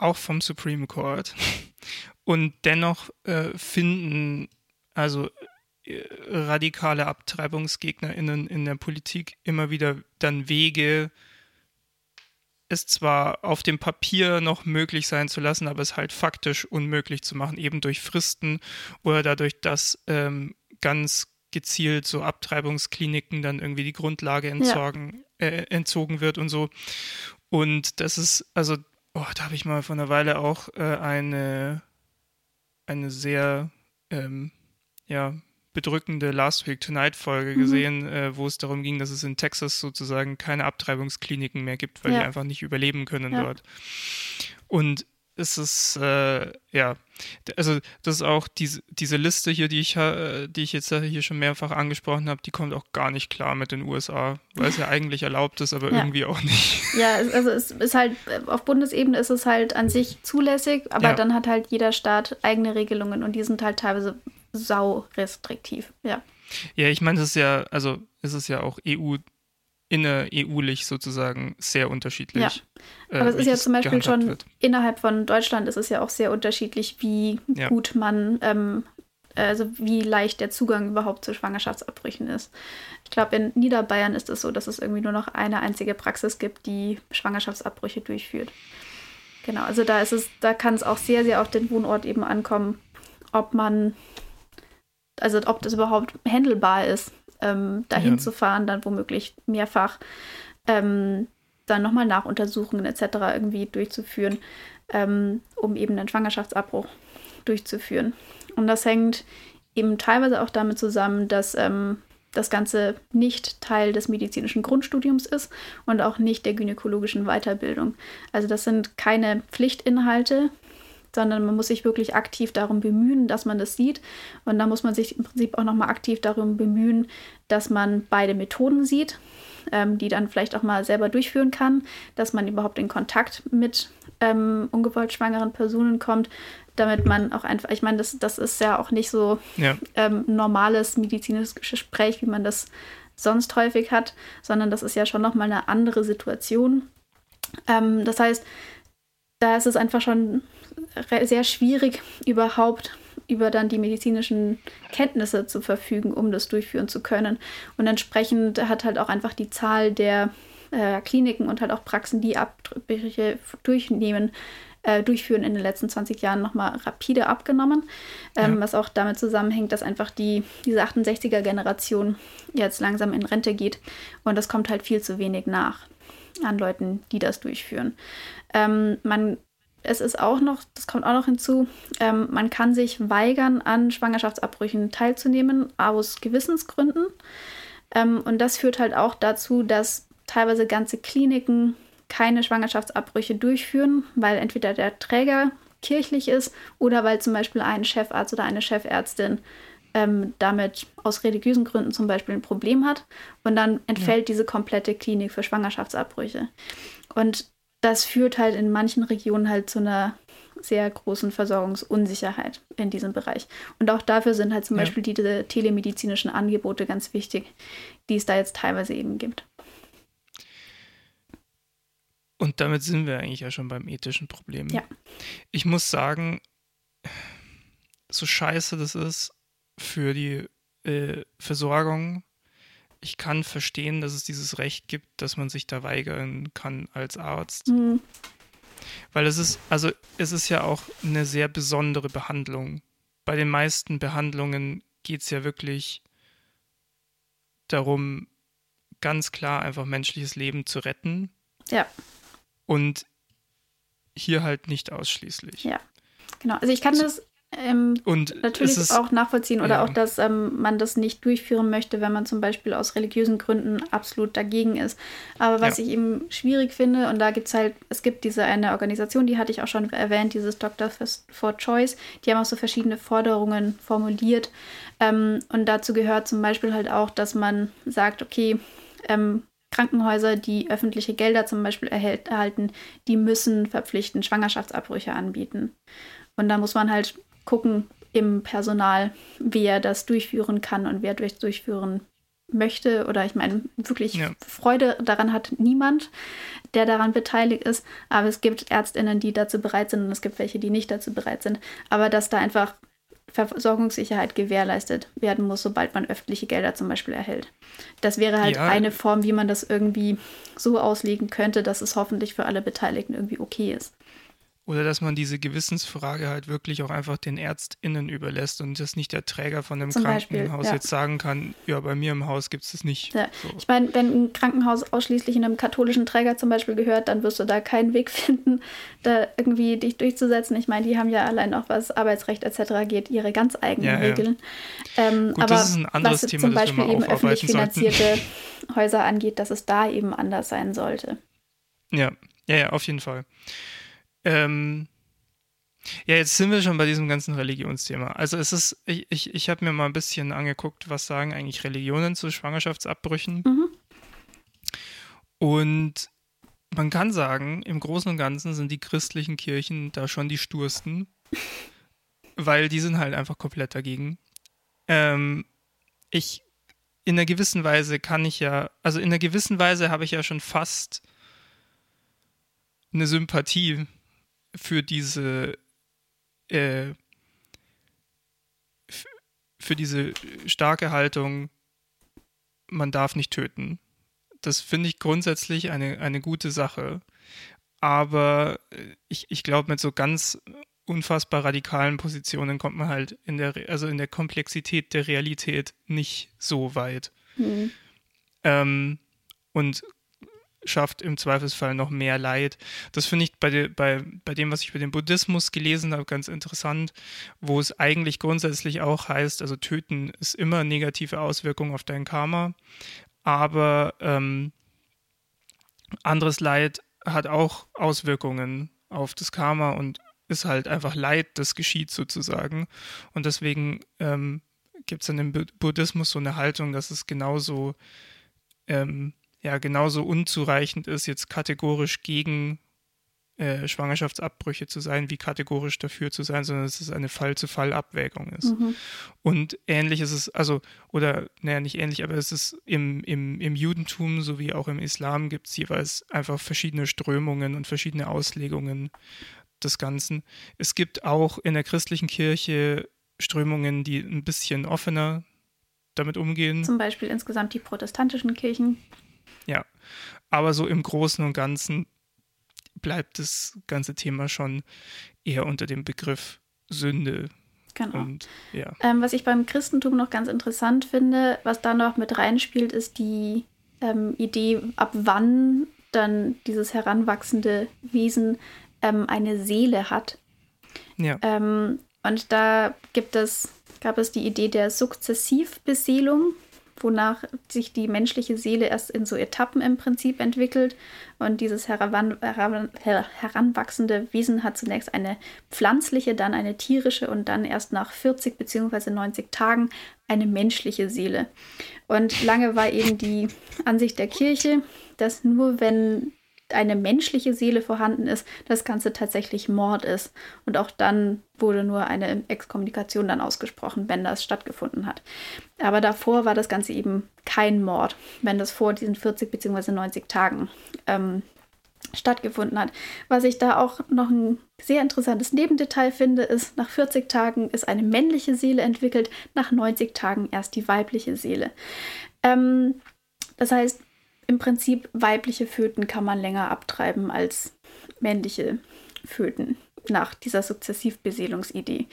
auch vom Supreme Court. Und dennoch äh, finden also äh, radikale AbtreibungsgegnerInnen in der Politik immer wieder dann Wege, es zwar auf dem Papier noch möglich sein zu lassen, aber es halt faktisch unmöglich zu machen, eben durch Fristen oder dadurch, dass ähm, ganz gezielt so Abtreibungskliniken dann irgendwie die Grundlage entsorgen, ja. äh, entzogen wird und so. Und das ist, also oh, da habe ich mal vor einer Weile auch äh, eine, eine sehr ähm, ja, bedrückende Last Week Tonight Folge mhm. gesehen, äh, wo es darum ging, dass es in Texas sozusagen keine Abtreibungskliniken mehr gibt, weil ja. die einfach nicht überleben können ja. dort. Und es ist, äh, ja, also das ist auch diese, diese Liste hier, die ich, die ich jetzt hier schon mehrfach angesprochen habe, die kommt auch gar nicht klar mit den USA, weil es ja eigentlich erlaubt ist, aber ja. irgendwie auch nicht.
Ja, also es ist halt, auf Bundesebene ist es halt an sich zulässig, aber ja. dann hat halt jeder Staat eigene Regelungen und die sind halt teilweise sau restriktiv, ja.
Ja, ich meine, es ist ja, also es ist ja auch EU inner-EU-lich sozusagen sehr unterschiedlich. Ja.
Äh, Aber äh, es ist ja zum Beispiel schon wird. innerhalb von Deutschland ist es ja auch sehr unterschiedlich, wie ja. gut man, ähm, also wie leicht der Zugang überhaupt zu Schwangerschaftsabbrüchen ist. Ich glaube, in Niederbayern ist es so, dass es irgendwie nur noch eine einzige Praxis gibt, die Schwangerschaftsabbrüche durchführt. Genau, also da ist es, da kann es auch sehr, sehr auf den Wohnort eben ankommen, ob man, also ob das überhaupt handelbar ist ähm, dahin ja. zu fahren, dann womöglich mehrfach ähm, dann nochmal Nachuntersuchungen etc. irgendwie durchzuführen, ähm, um eben einen Schwangerschaftsabbruch durchzuführen. Und das hängt eben teilweise auch damit zusammen, dass ähm, das Ganze nicht Teil des medizinischen Grundstudiums ist und auch nicht der gynäkologischen Weiterbildung. Also das sind keine Pflichtinhalte, sondern man muss sich wirklich aktiv darum bemühen, dass man das sieht. Und da muss man sich im Prinzip auch nochmal aktiv darum bemühen, dass man beide Methoden sieht, ähm, die dann vielleicht auch mal selber durchführen kann, dass man überhaupt in Kontakt mit ähm, ungewollt schwangeren Personen kommt, damit man auch einfach, ich meine, das, das ist ja auch nicht so ja. ähm, normales medizinisches Gespräch, wie man das sonst häufig hat, sondern das ist ja schon nochmal eine andere Situation. Ähm, das heißt, da ist es einfach schon sehr schwierig, überhaupt über dann die medizinischen Kenntnisse zu verfügen, um das durchführen zu können. Und entsprechend hat halt auch einfach die Zahl der äh, Kliniken und halt auch Praxen, die Abbrüche durchnehmen, äh, durchführen in den letzten 20 Jahren nochmal rapide abgenommen. Ähm, ja. Was auch damit zusammenhängt, dass einfach die, diese 68er-Generation jetzt langsam in Rente geht und das kommt halt viel zu wenig nach an Leuten, die das durchführen. Ähm, man es ist auch noch, das kommt auch noch hinzu, ähm, man kann sich weigern, an Schwangerschaftsabbrüchen teilzunehmen, aus Gewissensgründen. Ähm, und das führt halt auch dazu, dass teilweise ganze Kliniken keine Schwangerschaftsabbrüche durchführen, weil entweder der Träger kirchlich ist oder weil zum Beispiel ein Chefarzt oder eine Chefärztin ähm, damit aus religiösen Gründen zum Beispiel ein Problem hat. Und dann entfällt ja. diese komplette Klinik für Schwangerschaftsabbrüche. Und das führt halt in manchen Regionen halt zu einer sehr großen Versorgungsunsicherheit in diesem Bereich. Und auch dafür sind halt zum ja. Beispiel diese telemedizinischen Angebote ganz wichtig, die es da jetzt teilweise eben gibt.
Und damit sind wir eigentlich ja schon beim ethischen Problem.
Ja.
Ich muss sagen, so scheiße das ist für die äh, Versorgung, ich kann verstehen, dass es dieses Recht gibt, dass man sich da weigern kann als Arzt. Mhm. Weil es ist, also es ist ja auch eine sehr besondere Behandlung. Bei den meisten Behandlungen geht es ja wirklich darum, ganz klar einfach menschliches Leben zu retten.
Ja.
Und hier halt nicht ausschließlich.
Ja, genau. Also ich kann so, das ähm, und natürlich auch nachvollziehen oder ja. auch, dass ähm, man das nicht durchführen möchte, wenn man zum Beispiel aus religiösen Gründen absolut dagegen ist. Aber was ja. ich eben schwierig finde, und da gibt es halt, es gibt diese eine Organisation, die hatte ich auch schon erwähnt, dieses Doctor for Choice, die haben auch so verschiedene Forderungen formuliert. Ähm, und dazu gehört zum Beispiel halt auch, dass man sagt, okay, ähm, Krankenhäuser, die öffentliche Gelder zum Beispiel erhält, erhalten, die müssen verpflichtend Schwangerschaftsabbrüche anbieten. Und da muss man halt gucken im Personal, wer das durchführen kann und wer das durchführen möchte. Oder ich meine, wirklich ja. Freude daran hat niemand, der daran beteiligt ist. Aber es gibt Ärztinnen, die dazu bereit sind und es gibt welche, die nicht dazu bereit sind. Aber dass da einfach Versorgungssicherheit gewährleistet werden muss, sobald man öffentliche Gelder zum Beispiel erhält. Das wäre halt ja. eine Form, wie man das irgendwie so auslegen könnte, dass es hoffentlich für alle Beteiligten irgendwie okay ist.
Oder dass man diese Gewissensfrage halt wirklich auch einfach den ÄrztInnen überlässt und dass nicht der Träger von dem Zum Krankenhaus Beispiel, ja. jetzt sagen kann, ja, bei mir im Haus gibt es das nicht.
Ja. So. Ich meine, wenn ein Krankenhaus ausschließlich einem katholischen Träger zum Beispiel gehört, dann wirst du da keinen Weg finden, da irgendwie dich durchzusetzen. Ich meine, die haben ja allein auch, was Arbeitsrecht etc. geht, ihre ganz eigenen ja, Regeln. Ähm,
Gut, aber das ist ein anderes was Thema,
zum Beispiel eben öffentlich finanzierte Häuser angeht, dass es da eben anders sein sollte.
Ja, ja, ja, auf jeden Fall. Ähm, ja, jetzt sind wir schon bei diesem ganzen Religionsthema. Also es ist, ich, ich, ich habe mir mal ein bisschen angeguckt, was sagen eigentlich Religionen zu Schwangerschaftsabbrüchen. Mhm. Und man kann sagen, im Großen und Ganzen sind die christlichen Kirchen da schon die stursten, weil die sind halt einfach komplett dagegen. Ähm, ich, in einer gewissen Weise kann ich ja, also in einer gewissen Weise habe ich ja schon fast eine Sympathie für diese äh, für diese starke Haltung, man darf nicht töten. Das finde ich grundsätzlich eine, eine gute Sache. Aber äh, ich, ich glaube, mit so ganz unfassbar radikalen Positionen kommt man halt in der, also in der Komplexität der Realität nicht so weit. Mhm. Ähm, und schafft im Zweifelsfall noch mehr Leid. Das finde ich bei, de, bei, bei dem, was ich über den Buddhismus gelesen habe, ganz interessant, wo es eigentlich grundsätzlich auch heißt, also töten ist immer negative Auswirkungen auf dein Karma, aber ähm, anderes Leid hat auch Auswirkungen auf das Karma und ist halt einfach Leid, das geschieht sozusagen. Und deswegen ähm, gibt es dann im Buddhismus so eine Haltung, dass es genauso ähm, ja genauso unzureichend ist, jetzt kategorisch gegen äh, Schwangerschaftsabbrüche zu sein, wie kategorisch dafür zu sein, sondern dass es eine Fall-zu-Fall-Abwägung ist. Mhm. Und ähnlich ist es, also, oder, naja, nicht ähnlich, aber es ist im, im, im Judentum sowie auch im Islam gibt es jeweils einfach verschiedene Strömungen und verschiedene Auslegungen des Ganzen. Es gibt auch in der christlichen Kirche Strömungen, die ein bisschen offener damit umgehen.
Zum Beispiel insgesamt die protestantischen Kirchen.
Ja, aber so im Großen und Ganzen bleibt das ganze Thema schon eher unter dem Begriff Sünde.
Genau. Und, ja. Ähm, was ich beim Christentum noch ganz interessant finde, was da noch mit reinspielt, ist die ähm, Idee, ab wann dann dieses heranwachsende Wesen ähm, eine Seele hat.
Ja.
Ähm, und da gibt es, gab es die Idee der Sukzessivbeseelung, wonach sich die menschliche Seele erst in so Etappen im Prinzip entwickelt. Und dieses heran, heran, heranwachsende Wesen hat zunächst eine pflanzliche, dann eine tierische und dann erst nach 40 bzw. 90 Tagen eine menschliche Seele. Und lange war eben die Ansicht der Kirche, dass nur wenn eine menschliche Seele vorhanden ist, das Ganze tatsächlich Mord ist. Und auch dann wurde nur eine Exkommunikation dann ausgesprochen, wenn das stattgefunden hat. Aber davor war das Ganze eben kein Mord, wenn das vor diesen 40 bzw. 90 Tagen ähm, stattgefunden hat. Was ich da auch noch ein sehr interessantes Nebendetail finde, ist, nach 40 Tagen ist eine männliche Seele entwickelt, nach 90 Tagen erst die weibliche Seele. Ähm, das heißt, im Prinzip weibliche Föten kann man länger abtreiben als männliche Föten nach dieser Sukzessivbeseelungsidee.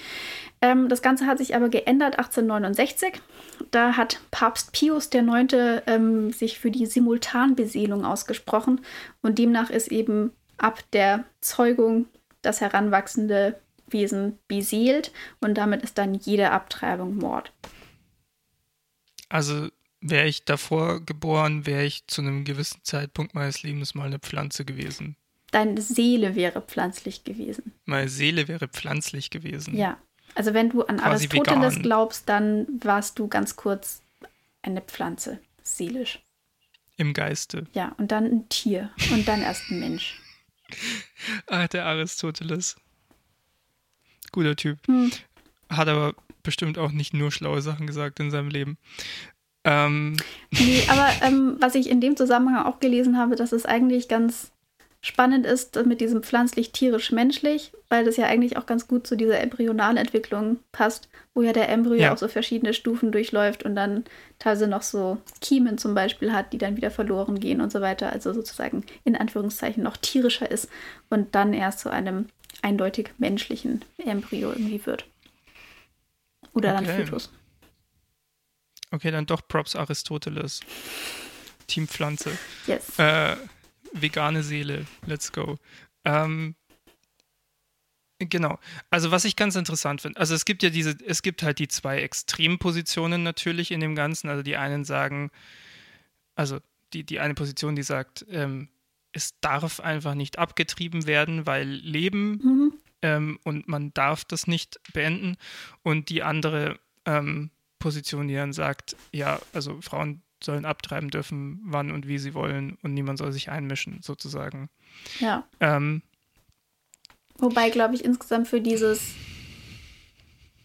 Ähm, das Ganze hat sich aber geändert 1869. Da hat Papst Pius IX. Ähm, sich für die Simultanbeseelung ausgesprochen und demnach ist eben ab der Zeugung das heranwachsende Wesen beseelt und damit ist dann jede Abtreibung Mord.
Also wäre ich davor geboren, wäre ich zu einem gewissen Zeitpunkt meines Lebens mal eine Pflanze gewesen.
Deine Seele wäre pflanzlich gewesen.
Meine Seele wäre pflanzlich gewesen.
Ja. Also wenn du an Quasi Aristoteles vegan. glaubst, dann warst du ganz kurz eine Pflanze, seelisch.
Im Geiste.
Ja, und dann ein Tier und dann erst ein Mensch.
Ach, der Aristoteles. Guter Typ. Hm. Hat aber bestimmt auch nicht nur schlaue Sachen gesagt in seinem Leben.
Ähm. Nee, aber ähm, was ich in dem Zusammenhang auch gelesen habe, dass es eigentlich ganz spannend ist mit diesem pflanzlich-tierisch-menschlich, weil das ja eigentlich auch ganz gut zu dieser Embryonalentwicklung passt, wo ja der Embryo ja. auch so verschiedene Stufen durchläuft und dann teilweise noch so Kiemen zum Beispiel hat, die dann wieder verloren gehen und so weiter. Also sozusagen in Anführungszeichen noch tierischer ist und dann erst zu einem eindeutig menschlichen Embryo irgendwie wird. Oder okay. dann Fötus.
Okay, dann doch Props Aristoteles. Team Pflanze.
Yes.
Äh, vegane Seele. Let's go. Ähm, genau. Also was ich ganz interessant finde, also es gibt ja diese, es gibt halt die zwei Extrempositionen natürlich in dem Ganzen. Also die einen sagen, also die, die eine Position, die sagt, ähm, es darf einfach nicht abgetrieben werden, weil Leben mhm. ähm, und man darf das nicht beenden. Und die andere ähm, positionieren, sagt, ja, also Frauen sollen abtreiben dürfen, wann und wie sie wollen und niemand soll sich einmischen, sozusagen.
Ja. Ähm, Wobei, glaube ich, insgesamt für dieses,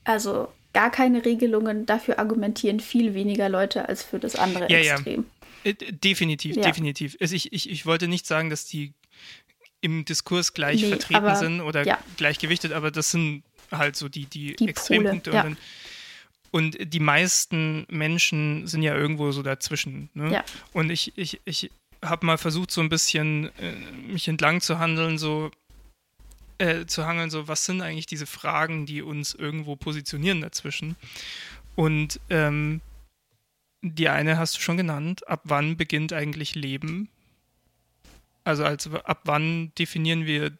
also gar keine Regelungen, dafür argumentieren viel weniger Leute als für das andere ja, Extrem.
Ja. Äh, definitiv, ja. definitiv. Also ich, ich, ich wollte nicht sagen, dass die im Diskurs gleich nee, vertreten aber, sind oder ja. gleichgewichtet, aber das sind halt so die, die, die Extrempunkte. Pole, ja. Und dann und die meisten Menschen sind ja irgendwo so dazwischen. Ne? Ja. Und ich, ich, ich habe mal versucht, so ein bisschen äh, mich entlang zu handeln, so äh, zu hangeln, so was sind eigentlich diese Fragen, die uns irgendwo positionieren dazwischen. Und ähm, die eine hast du schon genannt, ab wann beginnt eigentlich Leben? Also als, ab wann definieren wir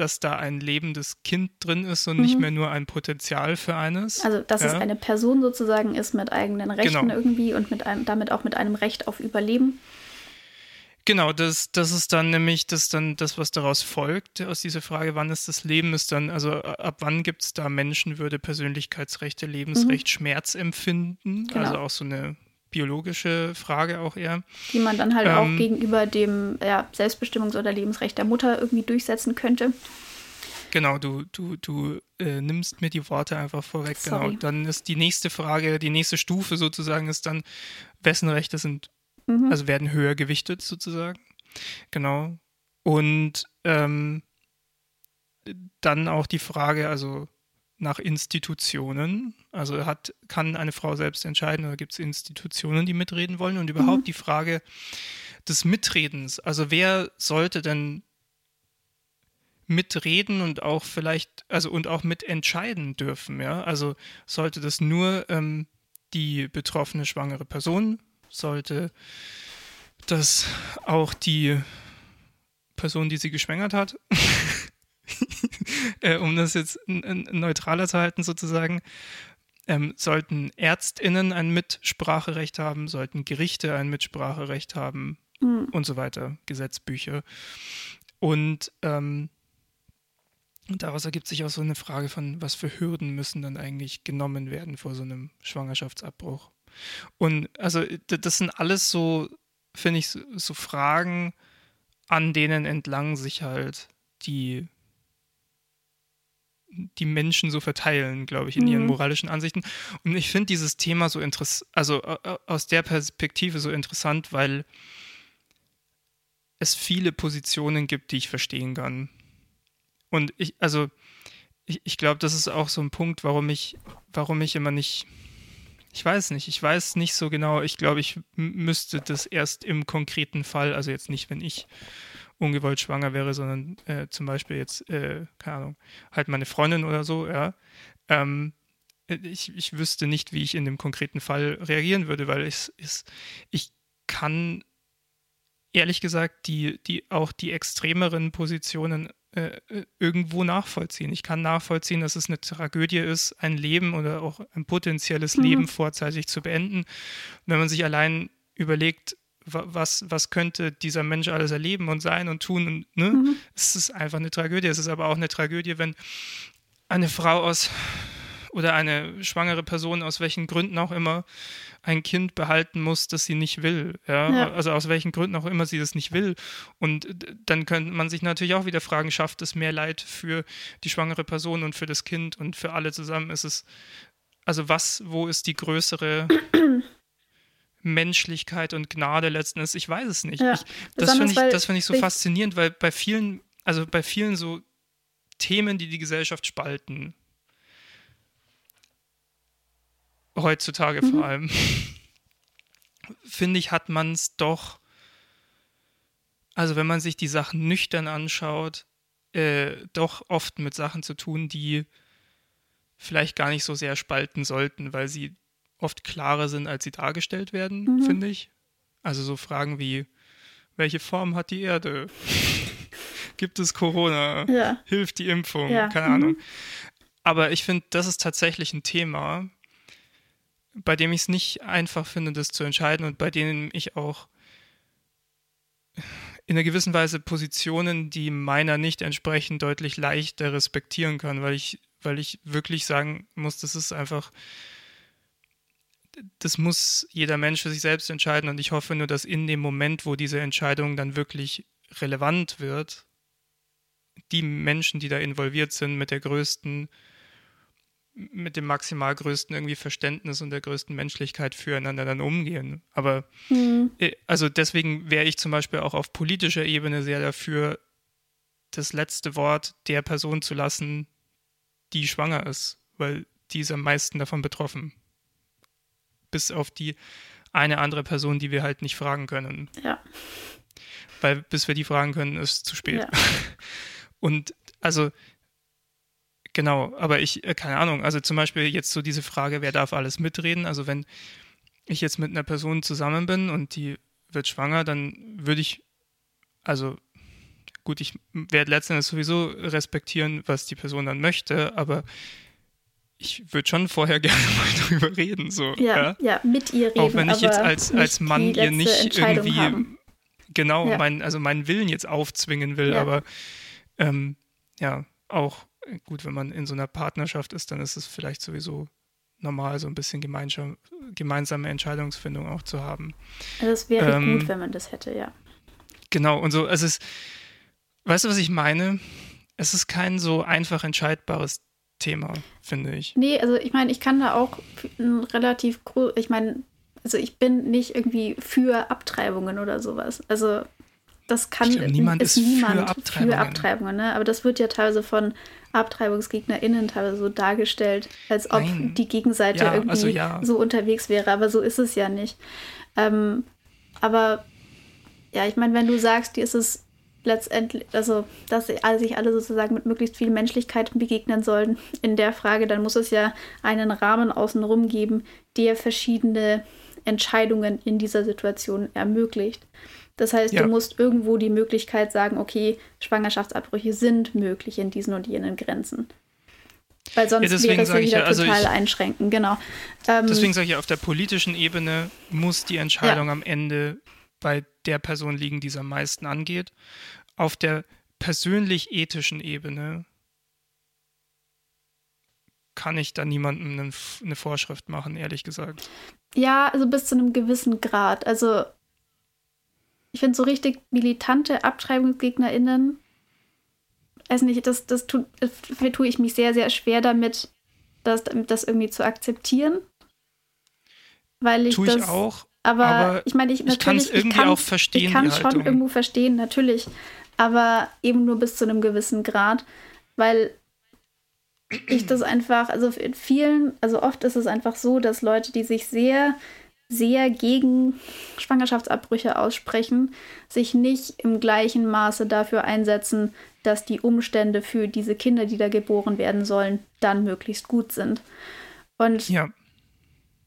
dass da ein lebendes Kind drin ist und mhm. nicht mehr nur ein Potenzial für eines.
Also, dass ja. es eine Person sozusagen ist mit eigenen Rechten genau. irgendwie und mit einem, damit auch mit einem Recht auf Überleben.
Genau, das, das ist dann nämlich das, dann das, was daraus folgt, aus dieser Frage, wann ist das Leben, ist dann, also ab wann gibt es da Menschenwürde, Persönlichkeitsrechte, Lebensrecht, mhm. Schmerzempfinden, genau. also auch so eine biologische Frage auch eher.
Die man dann halt ähm, auch gegenüber dem ja, Selbstbestimmungs- oder Lebensrecht der Mutter irgendwie durchsetzen könnte.
Genau, du, du, du äh, nimmst mir die Worte einfach vorweg. Genau. Sorry. Genau. Dann ist die nächste Frage, die nächste Stufe sozusagen ist dann, wessen Rechte sind, mhm. also werden höher gewichtet sozusagen. Genau. Und ähm, dann auch die Frage, also nach Institutionen. Also hat, kann eine Frau selbst entscheiden oder gibt es Institutionen, die mitreden wollen? Und überhaupt mhm. die Frage des Mitredens. Also wer sollte denn mitreden und auch vielleicht, also und auch mitentscheiden dürfen, ja? Also sollte das nur ähm, die betroffene schwangere Person, sollte das auch die Person, die sie geschwängert hat, äh, um das jetzt neutraler zu halten sozusagen. ähm, sollten Ärztinnen ein Mitspracherecht haben, sollten Gerichte ein Mitspracherecht haben mhm. und so weiter, Gesetzbücher. Und ähm, daraus ergibt sich auch so eine Frage von, was für Hürden müssen dann eigentlich genommen werden vor so einem Schwangerschaftsabbruch. Und also das sind alles so, finde ich, so Fragen, an denen entlang sich halt die die Menschen so verteilen, glaube ich, in ihren mhm. moralischen Ansichten. Und ich finde dieses Thema so interessant, also aus der Perspektive so interessant, weil es viele Positionen gibt, die ich verstehen kann. Und ich, also, ich, ich glaube, das ist auch so ein Punkt, warum ich, warum ich immer nicht, ich weiß nicht, ich weiß nicht so genau, ich glaube, ich müsste das erst im konkreten Fall, also jetzt nicht, wenn ich ungewollt schwanger wäre, sondern äh, zum Beispiel jetzt, äh, keine Ahnung, halt meine Freundin oder so, ja. Ähm, ich, ich wüsste nicht, wie ich in dem konkreten Fall reagieren würde, weil ich, ich, ich kann ehrlich gesagt die, die auch die extremeren Positionen äh, irgendwo nachvollziehen. Ich kann nachvollziehen, dass es eine Tragödie ist, ein Leben oder auch ein potenzielles mhm. Leben vorzeitig zu beenden. Wenn man sich allein überlegt, was, was könnte dieser Mensch alles erleben und sein und tun. Und, ne? Mhm. Es ist einfach eine Tragödie. Es ist aber auch eine Tragödie, wenn eine Frau aus oder eine schwangere Person aus welchen Gründen auch immer ein Kind behalten muss, das sie nicht will. Ja? ja? Also aus welchen Gründen auch immer sie das nicht will. Und dann könnte man sich natürlich auch wieder fragen, schafft es mehr Leid für die schwangere Person und für das Kind und für alle zusammen? Ist es, also was, wo ist die größere Menschlichkeit und Gnade letzten Endes. Ich weiß es nicht. Ja, ich, das finde ich, das find ich so faszinierend, weil bei vielen, also bei vielen so Themen, die die Gesellschaft spalten, heutzutage mhm. vor allem, finde ich, hat man es doch, also wenn man sich die Sachen nüchtern anschaut, äh, doch oft mit Sachen zu tun, die vielleicht gar nicht so sehr spalten sollten, weil sie oft klarer sind, als sie dargestellt werden, mhm. finde ich. Also so Fragen wie, welche Form hat die Erde? Gibt es Corona? Ja. Hilft die Impfung? Ja. Keine mhm. Ahnung. Aber ich finde, das ist tatsächlich ein Thema, bei dem ich es nicht einfach finde, das zu entscheiden und bei dem ich auch in einer gewissen Weise Positionen, die meiner nicht entsprechen, deutlich leichter respektieren kann, weil ich, weil ich wirklich sagen muss, das ist einfach das muss jeder Mensch für sich selbst entscheiden und ich hoffe nur, dass in dem Moment, wo diese Entscheidung dann wirklich relevant wird, die Menschen, die da involviert sind, mit der größten, mit dem maximal größten irgendwie Verständnis und der größten Menschlichkeit füreinander dann umgehen. Aber mhm. also deswegen wäre ich zum Beispiel auch auf politischer Ebene sehr dafür, das letzte Wort der Person zu lassen, die schwanger ist, weil die ist am meisten davon betroffen bis auf die eine andere Person, die wir halt nicht fragen können.
Ja.
Weil bis wir die fragen können, ist zu spät. Ja. Und also, genau, aber ich, äh, keine Ahnung, also zum Beispiel jetzt so diese Frage, wer darf alles mitreden? Also wenn ich jetzt mit einer Person zusammen bin und die wird schwanger, dann würde ich, also gut, ich werde letztendlich sowieso respektieren, was die Person dann möchte, aber ich würde schon vorher gerne mal drüber reden. So,
ja, ja, ja, mit ihr reden.
Auch wenn ich jetzt als, als Mann ihr nicht irgendwie haben. genau ja. mein, also meinen Willen jetzt aufzwingen will, ja. aber ähm, ja, auch gut, wenn man in so einer Partnerschaft ist, dann ist es vielleicht sowieso normal, so ein bisschen gemeinsame Entscheidungsfindung auch zu haben.
Also es wäre ähm, gut, wenn man das hätte, ja.
Genau, und so, es ist, weißt du, was ich meine? Es ist kein so einfach entscheidbares Thema, finde ich.
Nee, also ich meine, ich kann da auch relativ, ich meine, also ich bin nicht irgendwie für Abtreibungen oder sowas. Also das kann
glaub, niemand ist, ist niemand für Abtreibungen. für Abtreibungen,
ne? Aber das wird ja teilweise von AbtreibungsgegnerInnen teilweise so dargestellt, als ob Nein. die Gegenseite ja, irgendwie also ja. so unterwegs wäre, aber so ist es ja nicht. Ähm, aber ja, ich meine, wenn du sagst, dir ist es letztendlich, also dass sich alle sozusagen mit möglichst viel Menschlichkeit begegnen sollen in der Frage, dann muss es ja einen Rahmen außenrum geben, der verschiedene Entscheidungen in dieser Situation ermöglicht. Das heißt, ja. du musst irgendwo die Möglichkeit sagen, okay, Schwangerschaftsabbrüche sind möglich in diesen und jenen Grenzen. Weil sonst
Ja,
wäre es ja wieder
ja, also
total
ich-
einschränken, genau. Ähm,
Deswegen sage ich, auf der politischen Ebene muss die Entscheidung am Ende bei der Person liegen, die es am meisten angeht. Auf der persönlich-ethischen Ebene kann ich da niemandem eine, Vorschrift machen, ehrlich gesagt.
Ja, also bis zu einem gewissen Grad. Also ich finde so richtig militante AbtreibungsgegnerInnen, weiß nicht, das, das tut, dafür tue ich mich sehr, sehr schwer damit, das, das irgendwie zu akzeptieren. Weil ich
Tue ich
das,
auch,
aber,
aber
ich meine, ich,
ich kann's
natürlich,
irgendwie auch verstehen,
Ich kann es schon irgendwo verstehen, natürlich, aber eben nur bis zu einem gewissen Grad, weil ich das einfach, also in vielen, also oft ist es einfach so, dass Leute, die sich sehr, sehr gegen Schwangerschaftsabbrüche aussprechen, sich nicht im gleichen Maße dafür einsetzen, dass die Umstände für diese Kinder, die da geboren werden sollen, dann möglichst gut sind. Und
ja,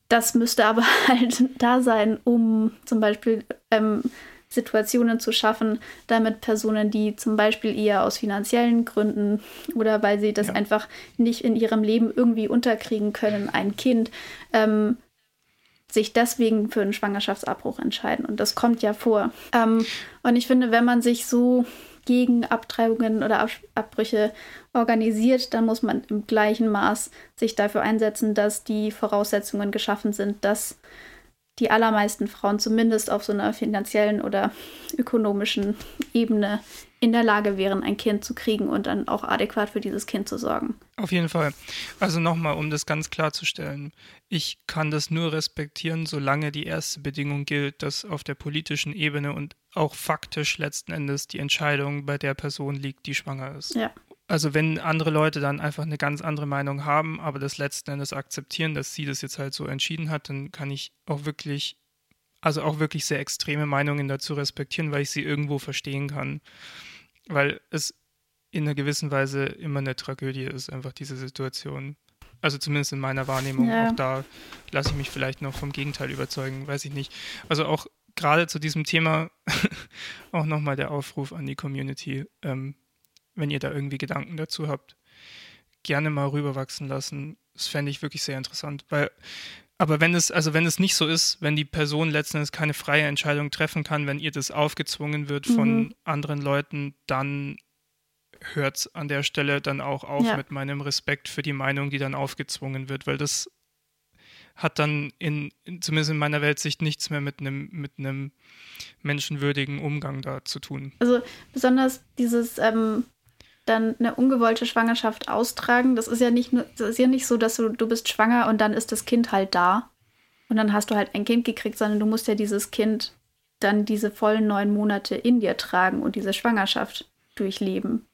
das müsste aber halt da sein, um zum Beispiel ähm, Situationen zu schaffen, damit Personen, die zum Beispiel eher aus finanziellen Gründen oder weil sie das
Ja.
einfach nicht in ihrem Leben irgendwie unterkriegen können, ein Kind, ähm, sich deswegen für einen Schwangerschaftsabbruch entscheiden. Und das kommt ja vor. Ähm, und ich finde, wenn man sich so gegen Abtreibungen oder Ab Abbrüche organisiert, dann muss man im gleichen Maß sich dafür einsetzen, dass die Voraussetzungen geschaffen sind, dass die allermeisten Frauen zumindest auf so einer finanziellen oder ökonomischen Ebene in der Lage wären, ein Kind zu kriegen und dann auch adäquat für dieses Kind zu sorgen.
Auf jeden Fall. Also nochmal, um das ganz klarzustellen. Ich kann das nur respektieren, solange die erste Bedingung gilt, dass auf der politischen Ebene und auch faktisch letzten Endes die Entscheidung bei der Person liegt, die schwanger ist.
Ja.
Also wenn andere Leute dann einfach eine ganz andere Meinung haben, aber das letzten Endes akzeptieren, dass sie das jetzt halt so entschieden hat, dann kann ich auch wirklich, also auch wirklich sehr extreme Meinungen dazu respektieren, weil ich sie irgendwo verstehen kann. Weil es in einer gewissen Weise immer eine Tragödie ist, einfach diese Situation. Also zumindest in meiner Wahrnehmung.
Ja.
Auch da lasse ich mich vielleicht noch vom Gegenteil überzeugen, weiß ich nicht. Also auch gerade zu diesem Thema auch nochmal der Aufruf an die Community. Ähm, wenn ihr da irgendwie Gedanken dazu habt, gerne mal rüberwachsen lassen. Das fände ich wirklich sehr interessant. Weil, aber wenn es, also wenn es nicht so ist, wenn die Person letzten Endes keine freie Entscheidung treffen kann, wenn ihr das aufgezwungen wird von
Mhm.
anderen Leuten, dann hört es an der Stelle dann auch auf
Ja.
mit meinem Respekt für die Meinung, die dann aufgezwungen wird, weil das hat dann in, in zumindest in meiner Weltsicht nichts mehr mit einem mit einem menschenwürdigen Umgang da zu tun.
Also besonders dieses ähm, dann eine ungewollte Schwangerschaft austragen, das ist ja nicht nur, das ist ja nicht so, dass du, du bist schwanger und dann ist das Kind halt da und dann hast du halt ein Kind gekriegt, sondern du musst ja dieses Kind dann diese vollen neun Monate in dir tragen und diese Schwangerschaft durchleben.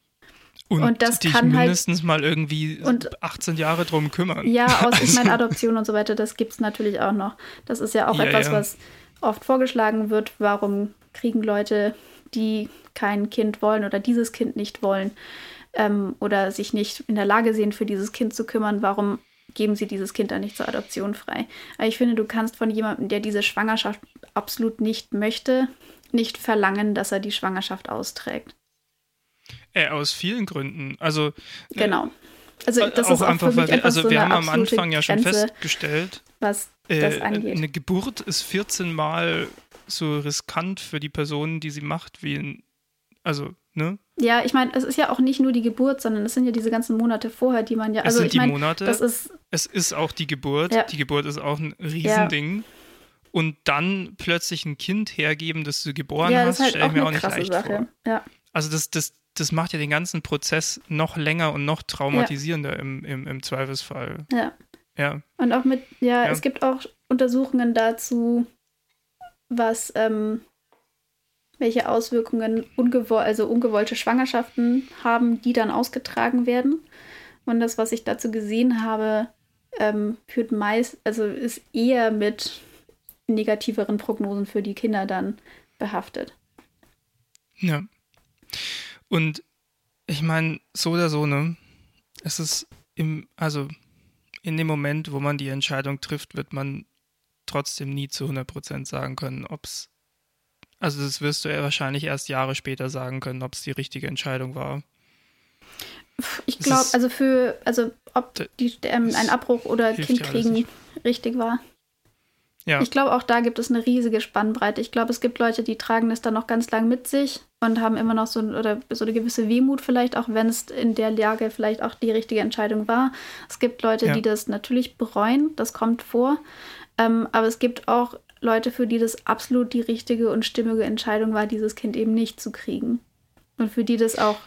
Und,
Und das
dich
kann halt-
mindestens mal irgendwie
Und-
18 Jahre drum kümmern.
Ja, aus, ich
Also-
meine, Adoption und so weiter, das gibt es natürlich auch noch. Das ist ja auch
Ja,
etwas,
ja.
was oft vorgeschlagen wird. Warum kriegen Leute, die kein Kind wollen oder dieses Kind nicht wollen ähm, oder sich nicht in der Lage sehen, für dieses Kind zu kümmern, warum geben sie dieses Kind dann nicht zur Adoption frei? Aber ich finde, du kannst von jemandem, der diese Schwangerschaft absolut nicht möchte, nicht verlangen, dass er die Schwangerschaft austrägt.
Äh, aus vielen Gründen. Also äh,
Genau. Also das
auch
ist auch
einfach,
für
weil
mich
wir,
einfach
also
so
wir haben am Anfang ja schon
Grenze,
festgestellt,
was das
äh,
angeht.
eine Geburt ist 14 Mal so riskant für die Person, die sie macht, wie ein, also, ne?
Ja, ich meine, es ist ja auch nicht nur die Geburt, sondern es sind ja diese ganzen Monate vorher, die man ja.
Es
Also
sind
ich
die
meine,
Monate.
das ist
Es ist auch die Geburt.
Ja.
Die Geburt ist auch ein Riesending. Und dann plötzlich ein Kind hergeben, das du geboren
ja,
hast,
ist
stelle
halt
ich mir auch nicht leicht
Sache.
vor.
Ja,
Also das, das, das macht ja den ganzen Prozess noch länger und noch traumatisierender im, im, im Zweifelsfall.
ja.
Ja.
Und auch mit, ja,
Ja.
es gibt auch Untersuchungen dazu, was, ähm, welche Auswirkungen ungewoll also ungewollte Schwangerschaften haben, die dann ausgetragen werden. Und das, was ich dazu gesehen habe, ähm, führt meist, also ist eher mit negativeren Prognosen für die Kinder dann behaftet.
Ja. Und ich meine, so oder so, ne? Es ist im, also in dem Moment, wo man die Entscheidung trifft, wird man trotzdem nie zu 100% sagen können, ob es, also das wirst du ja wahrscheinlich erst Jahre später sagen können, ob es die richtige Entscheidung war.
Ich glaube, also für, also ob die, ähm, ein Abbruch oder Kind kriegen richtig war. Ja. Ich glaube, auch da gibt es eine riesige Spannbreite. Ich glaube, es gibt Leute, die tragen das dann noch ganz lang mit sich und haben immer noch so, oder so eine gewisse Wehmut vielleicht, auch wenn es in der Lage vielleicht auch die richtige Entscheidung war. Es gibt Leute, ja. die das natürlich bereuen, das kommt vor. Ähm, aber es gibt auch Leute, für die das absolut die richtige und stimmige Entscheidung war, dieses Kind eben nicht zu kriegen. Und für die das auch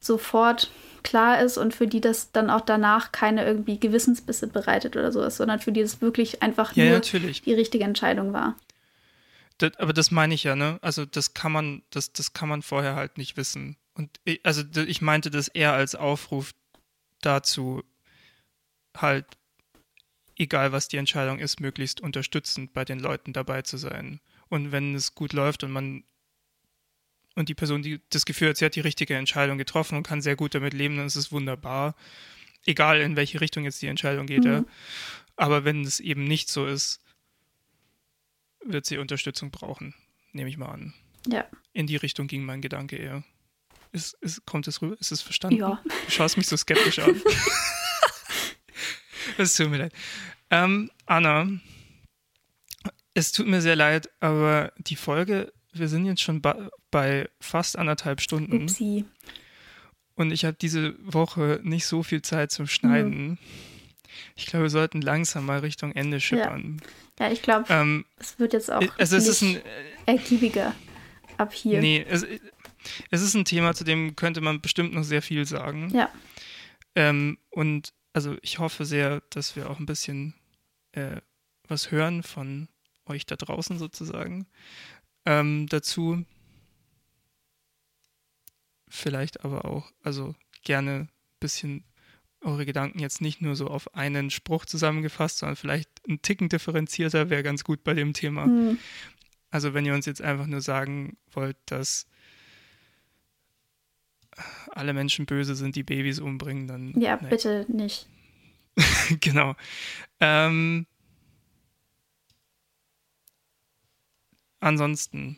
sofort klar ist und für die das dann auch danach keine irgendwie Gewissensbisse bereitet oder sowas, sondern für die das wirklich einfach
ja,
nur
natürlich.
die richtige Entscheidung war.
Das, aber das meine ich ja, ne? Also das kann man, das, das kann man vorher halt nicht wissen. Und ich, also ich meinte das eher als Aufruf dazu, halt, egal was die Entscheidung ist, möglichst unterstützend bei den Leuten dabei zu sein. Und wenn es gut läuft und man und die Person, die das Gefühl hat, sie hat die richtige Entscheidung getroffen und kann sehr gut damit leben, dann ist es wunderbar. Egal in welche Richtung jetzt die Entscheidung geht. Mhm. Ja. Aber wenn es eben nicht so ist, wird sie Unterstützung brauchen, nehme ich mal an.
Ja.
In die Richtung ging mein Gedanke eher. Ist, ist, kommt es rüber? Ist es verstanden?
Ja.
Du schaust mich so skeptisch an. Es tut mir leid. Ähm, Anna, es tut mir sehr leid, aber die Folge wir sind jetzt schon bei fast anderthalb Stunden.
Upsi.
Und ich habe diese Woche nicht so viel Zeit zum Schneiden. Mhm. Ich glaube, wir sollten langsam mal Richtung Ende schippern.
Ja, ja ich glaube, ähm, es wird jetzt auch
also es ist ein,
ergiebiger ab hier.
Nee, es, es ist ein Thema, zu dem könnte man bestimmt noch sehr viel sagen.
Ja.
Ähm, und also ich hoffe sehr, dass wir auch ein bisschen äh, was hören von euch da draußen sozusagen ähm, dazu. Vielleicht aber auch, also gerne ein bisschen eure Gedanken jetzt nicht nur so auf einen Spruch zusammengefasst, sondern vielleicht ein Ticken differenzierter wäre ganz gut bei dem Thema. Mhm. Also wenn ihr uns jetzt einfach nur sagen wollt, dass alle Menschen böse sind, die Babys umbringen, dann.
Ja, nee. bitte nicht.
genau. Ähm, Ansonsten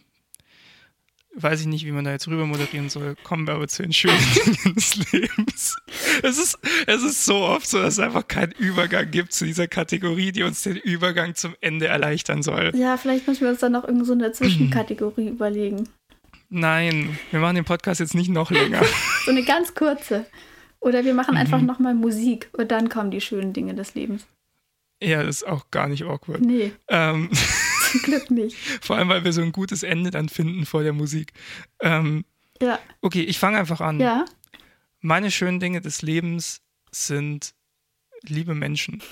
weiß ich nicht, wie man da jetzt rüber moderieren soll. Kommen wir aber zu den schönen Dingen des Lebens. Es ist, es ist so oft so, dass es einfach keinen Übergang gibt zu dieser Kategorie, die uns den Übergang zum Ende erleichtern soll.
Ja, vielleicht müssen wir uns dann noch irgend so eine Zwischenkategorie überlegen.
Nein, wir machen den Podcast jetzt nicht noch länger.
so eine ganz kurze. Oder wir machen einfach mhm. nochmal Musik und dann kommen die schönen Dinge des Lebens.
Ja, das ist auch gar nicht awkward.
Nee.
Ähm.
Zum Glück nicht.
Vor allem, weil wir so ein gutes Ende dann finden vor der Musik. Ähm,
ja.
Okay, ich fange einfach an.
Ja.
Meine schönen Dinge des Lebens sind liebe Menschen.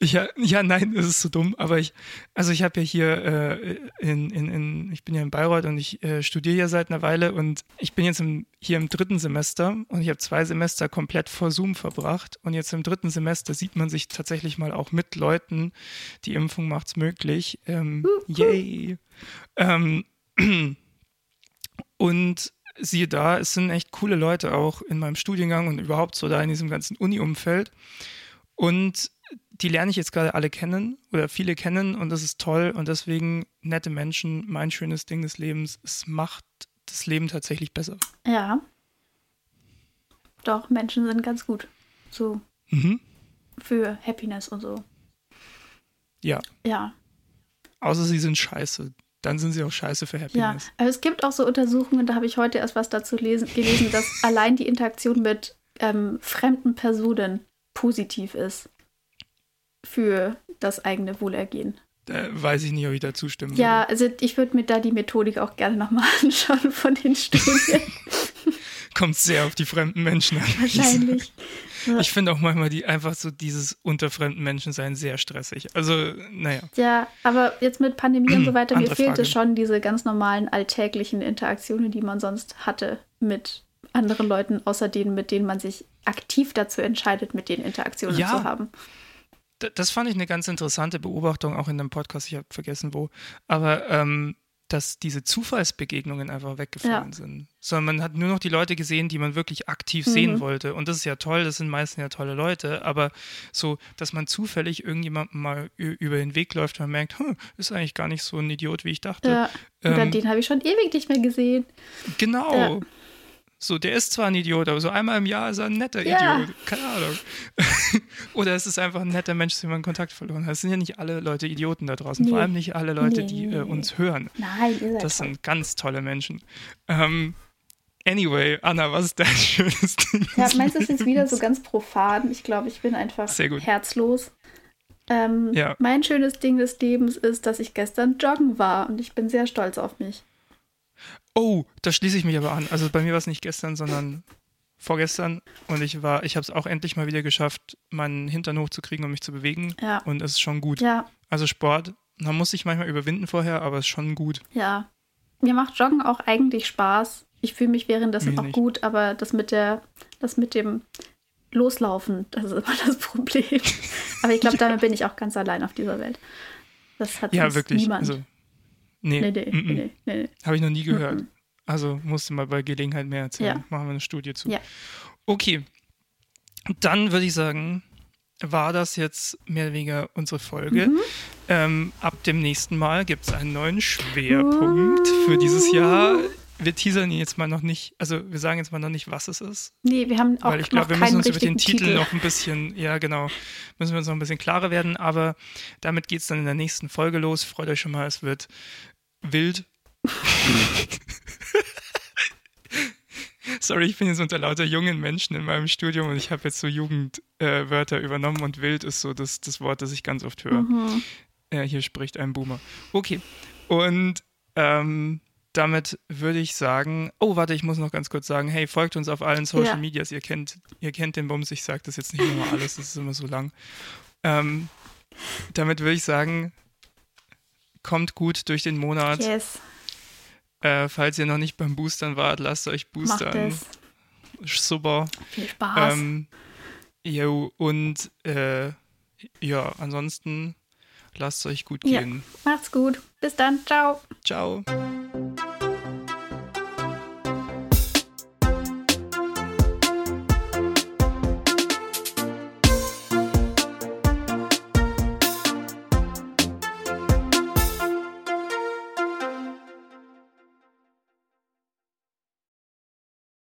Ich, ja, nein, das ist so dumm, aber ich, also ich habe ja hier äh, in, in, in, ich bin ja in Bayreuth und ich äh, studiere ja seit einer Weile und ich bin jetzt im, hier im dritten Semester und ich habe zwei Semester komplett vor Zoom verbracht und jetzt im dritten Semester sieht man sich tatsächlich mal auch mit Leuten. Die Impfung macht's möglich. Ähm, yay! Ähm, und siehe da, es sind echt coole Leute auch in meinem Studiengang und überhaupt so da in diesem ganzen Uni-Umfeld. Und die lerne ich jetzt gerade alle kennen oder viele kennen und das ist toll und deswegen nette Menschen, mein schönes Ding des Lebens. Es macht das Leben tatsächlich besser.
Ja. Doch, Menschen sind ganz gut. So.
Mhm.
Für Happiness und so.
Ja.
Ja.
Außer sie sind scheiße. Dann sind sie auch scheiße für Happiness.
Ja, aber es gibt auch so Untersuchungen, da habe ich heute erst was dazu lesen, gelesen, dass allein die Interaktion mit ähm, fremden Personen positiv ist für das eigene Wohlergehen.
Da weiß ich nicht, ob ich da zustimmen
Ja, würde. also ich würde mir da die Methodik auch gerne nochmal anschauen von den Studien.
Kommt sehr auf die fremden Menschen an.
Wahrscheinlich.
Ich finde auch manchmal die einfach so dieses unter fremden Menschen sein sehr stressig. Also, naja.
Ja, aber jetzt mit Pandemie und so weiter, mir fehlt es schon diese ganz normalen alltäglichen Interaktionen, die man sonst hatte mit anderen Leuten, außer denen, mit denen man sich aktiv dazu entscheidet, mit denen Interaktionen ja. zu haben
das fand ich eine ganz interessante Beobachtung, auch in dem Podcast, ich habe vergessen wo, aber ähm, dass diese Zufallsbegegnungen einfach weggefallen ja. sind. Sondern man hat nur noch die Leute gesehen, die man wirklich aktiv mhm. sehen wollte. Und das ist ja toll, das sind meistens ja tolle Leute, aber so, dass man zufällig irgendjemandem mal über den Weg läuft und man merkt, hm, ist eigentlich gar nicht so ein Idiot, wie ich dachte.
Ja. Oder ähm, den habe ich schon ewig nicht mehr gesehen.
Genau. Ja. So, der ist zwar ein Idiot, aber so einmal im Jahr ist er ein netter
Ja.
Idiot. Keine Ahnung. Oder es ist einfach ein netter Mensch, zu dem man Kontakt verloren hat. Es sind ja nicht alle Leute Idioten da draußen. Vor
Nee.
allem nicht alle Leute,
Nee,
die
nee,
äh, uns hören.
Nein, ihr
Das sind ganz tolle Menschen. Ähm, anyway, Anna, was ist dein schönes Ding?
Ja, meins ist jetzt wieder so ganz profan. Ich glaube, ich bin einfach
Sehr gut.
herzlos. Ähm,
Ja.
Mein schönes Ding des Lebens ist, dass ich gestern joggen war und ich bin sehr stolz auf mich.
Oh, da schließe ich mich aber an. Also bei mir war es nicht gestern, sondern vorgestern. Und ich war, ich habe es auch endlich mal wieder geschafft, meinen Hintern hochzukriegen und mich zu bewegen.
Ja.
Und es ist schon gut.
Ja,
Also Sport, man muss sich manchmal überwinden vorher, aber es ist schon gut.
ja. Mir macht Joggen auch eigentlich Spaß. Ich fühle mich währenddessen
Mir
auch
nicht.
gut, aber das mit der, das mit dem Loslaufen, das ist immer das Problem. aber ich glaube, damit bin ich auch ganz allein auf dieser Welt. Das hat
Ja, wirklich.
niemand.
Also, nee,
nee, nee,
mm, mm.
nee, nee,
habe ich noch nie gehört.
Mhm.
Also musste mal bei Gelegenheit mehr erzählen.
Ja.
Machen wir eine Studie zu.
Ja.
Okay, dann würde ich sagen, war das jetzt mehr oder weniger unsere Folge.
Mhm.
Ähm, ab dem nächsten Mal gibt es einen neuen Schwerpunkt für dieses Jahr. Wir teasern ihn jetzt mal noch nicht, also wir sagen jetzt mal noch nicht, was es ist,
Nee, wir haben auch
weil ich glaube, wir müssen uns über den
richtigen
Titel, noch ein bisschen, ja genau, müssen wir uns noch ein bisschen klarer werden, aber damit geht es dann in der nächsten Folge los. Freut euch schon mal, es wird wild. Sorry, ich bin jetzt unter lauter jungen Menschen in meinem Studium und ich habe jetzt so Jugendwörter äh, übernommen und wild ist so das, das Wort, das ich ganz oft höre.
Mhm.
Äh, hier spricht ein Boomer. Okay. Und ähm, damit würde ich sagen, oh, warte, ich muss noch ganz kurz sagen, hey, folgt uns auf allen Social
Ja.
Medias. Ihr kennt, ihr kennt den Bums, ich sage das jetzt nicht nochmal alles, das ist immer so lang. Ähm, damit würde ich sagen, kommt gut durch den Monat.
Yes,
Äh, falls ihr noch nicht beim Boostern wart, lasst euch
macht
boostern.
es.
Super.
Viel Spaß.
Ähm, jo, und äh, ja, ansonsten lasst es euch gut
Ja.
gehen.
Macht's gut. Bis dann. Ciao.
Ciao.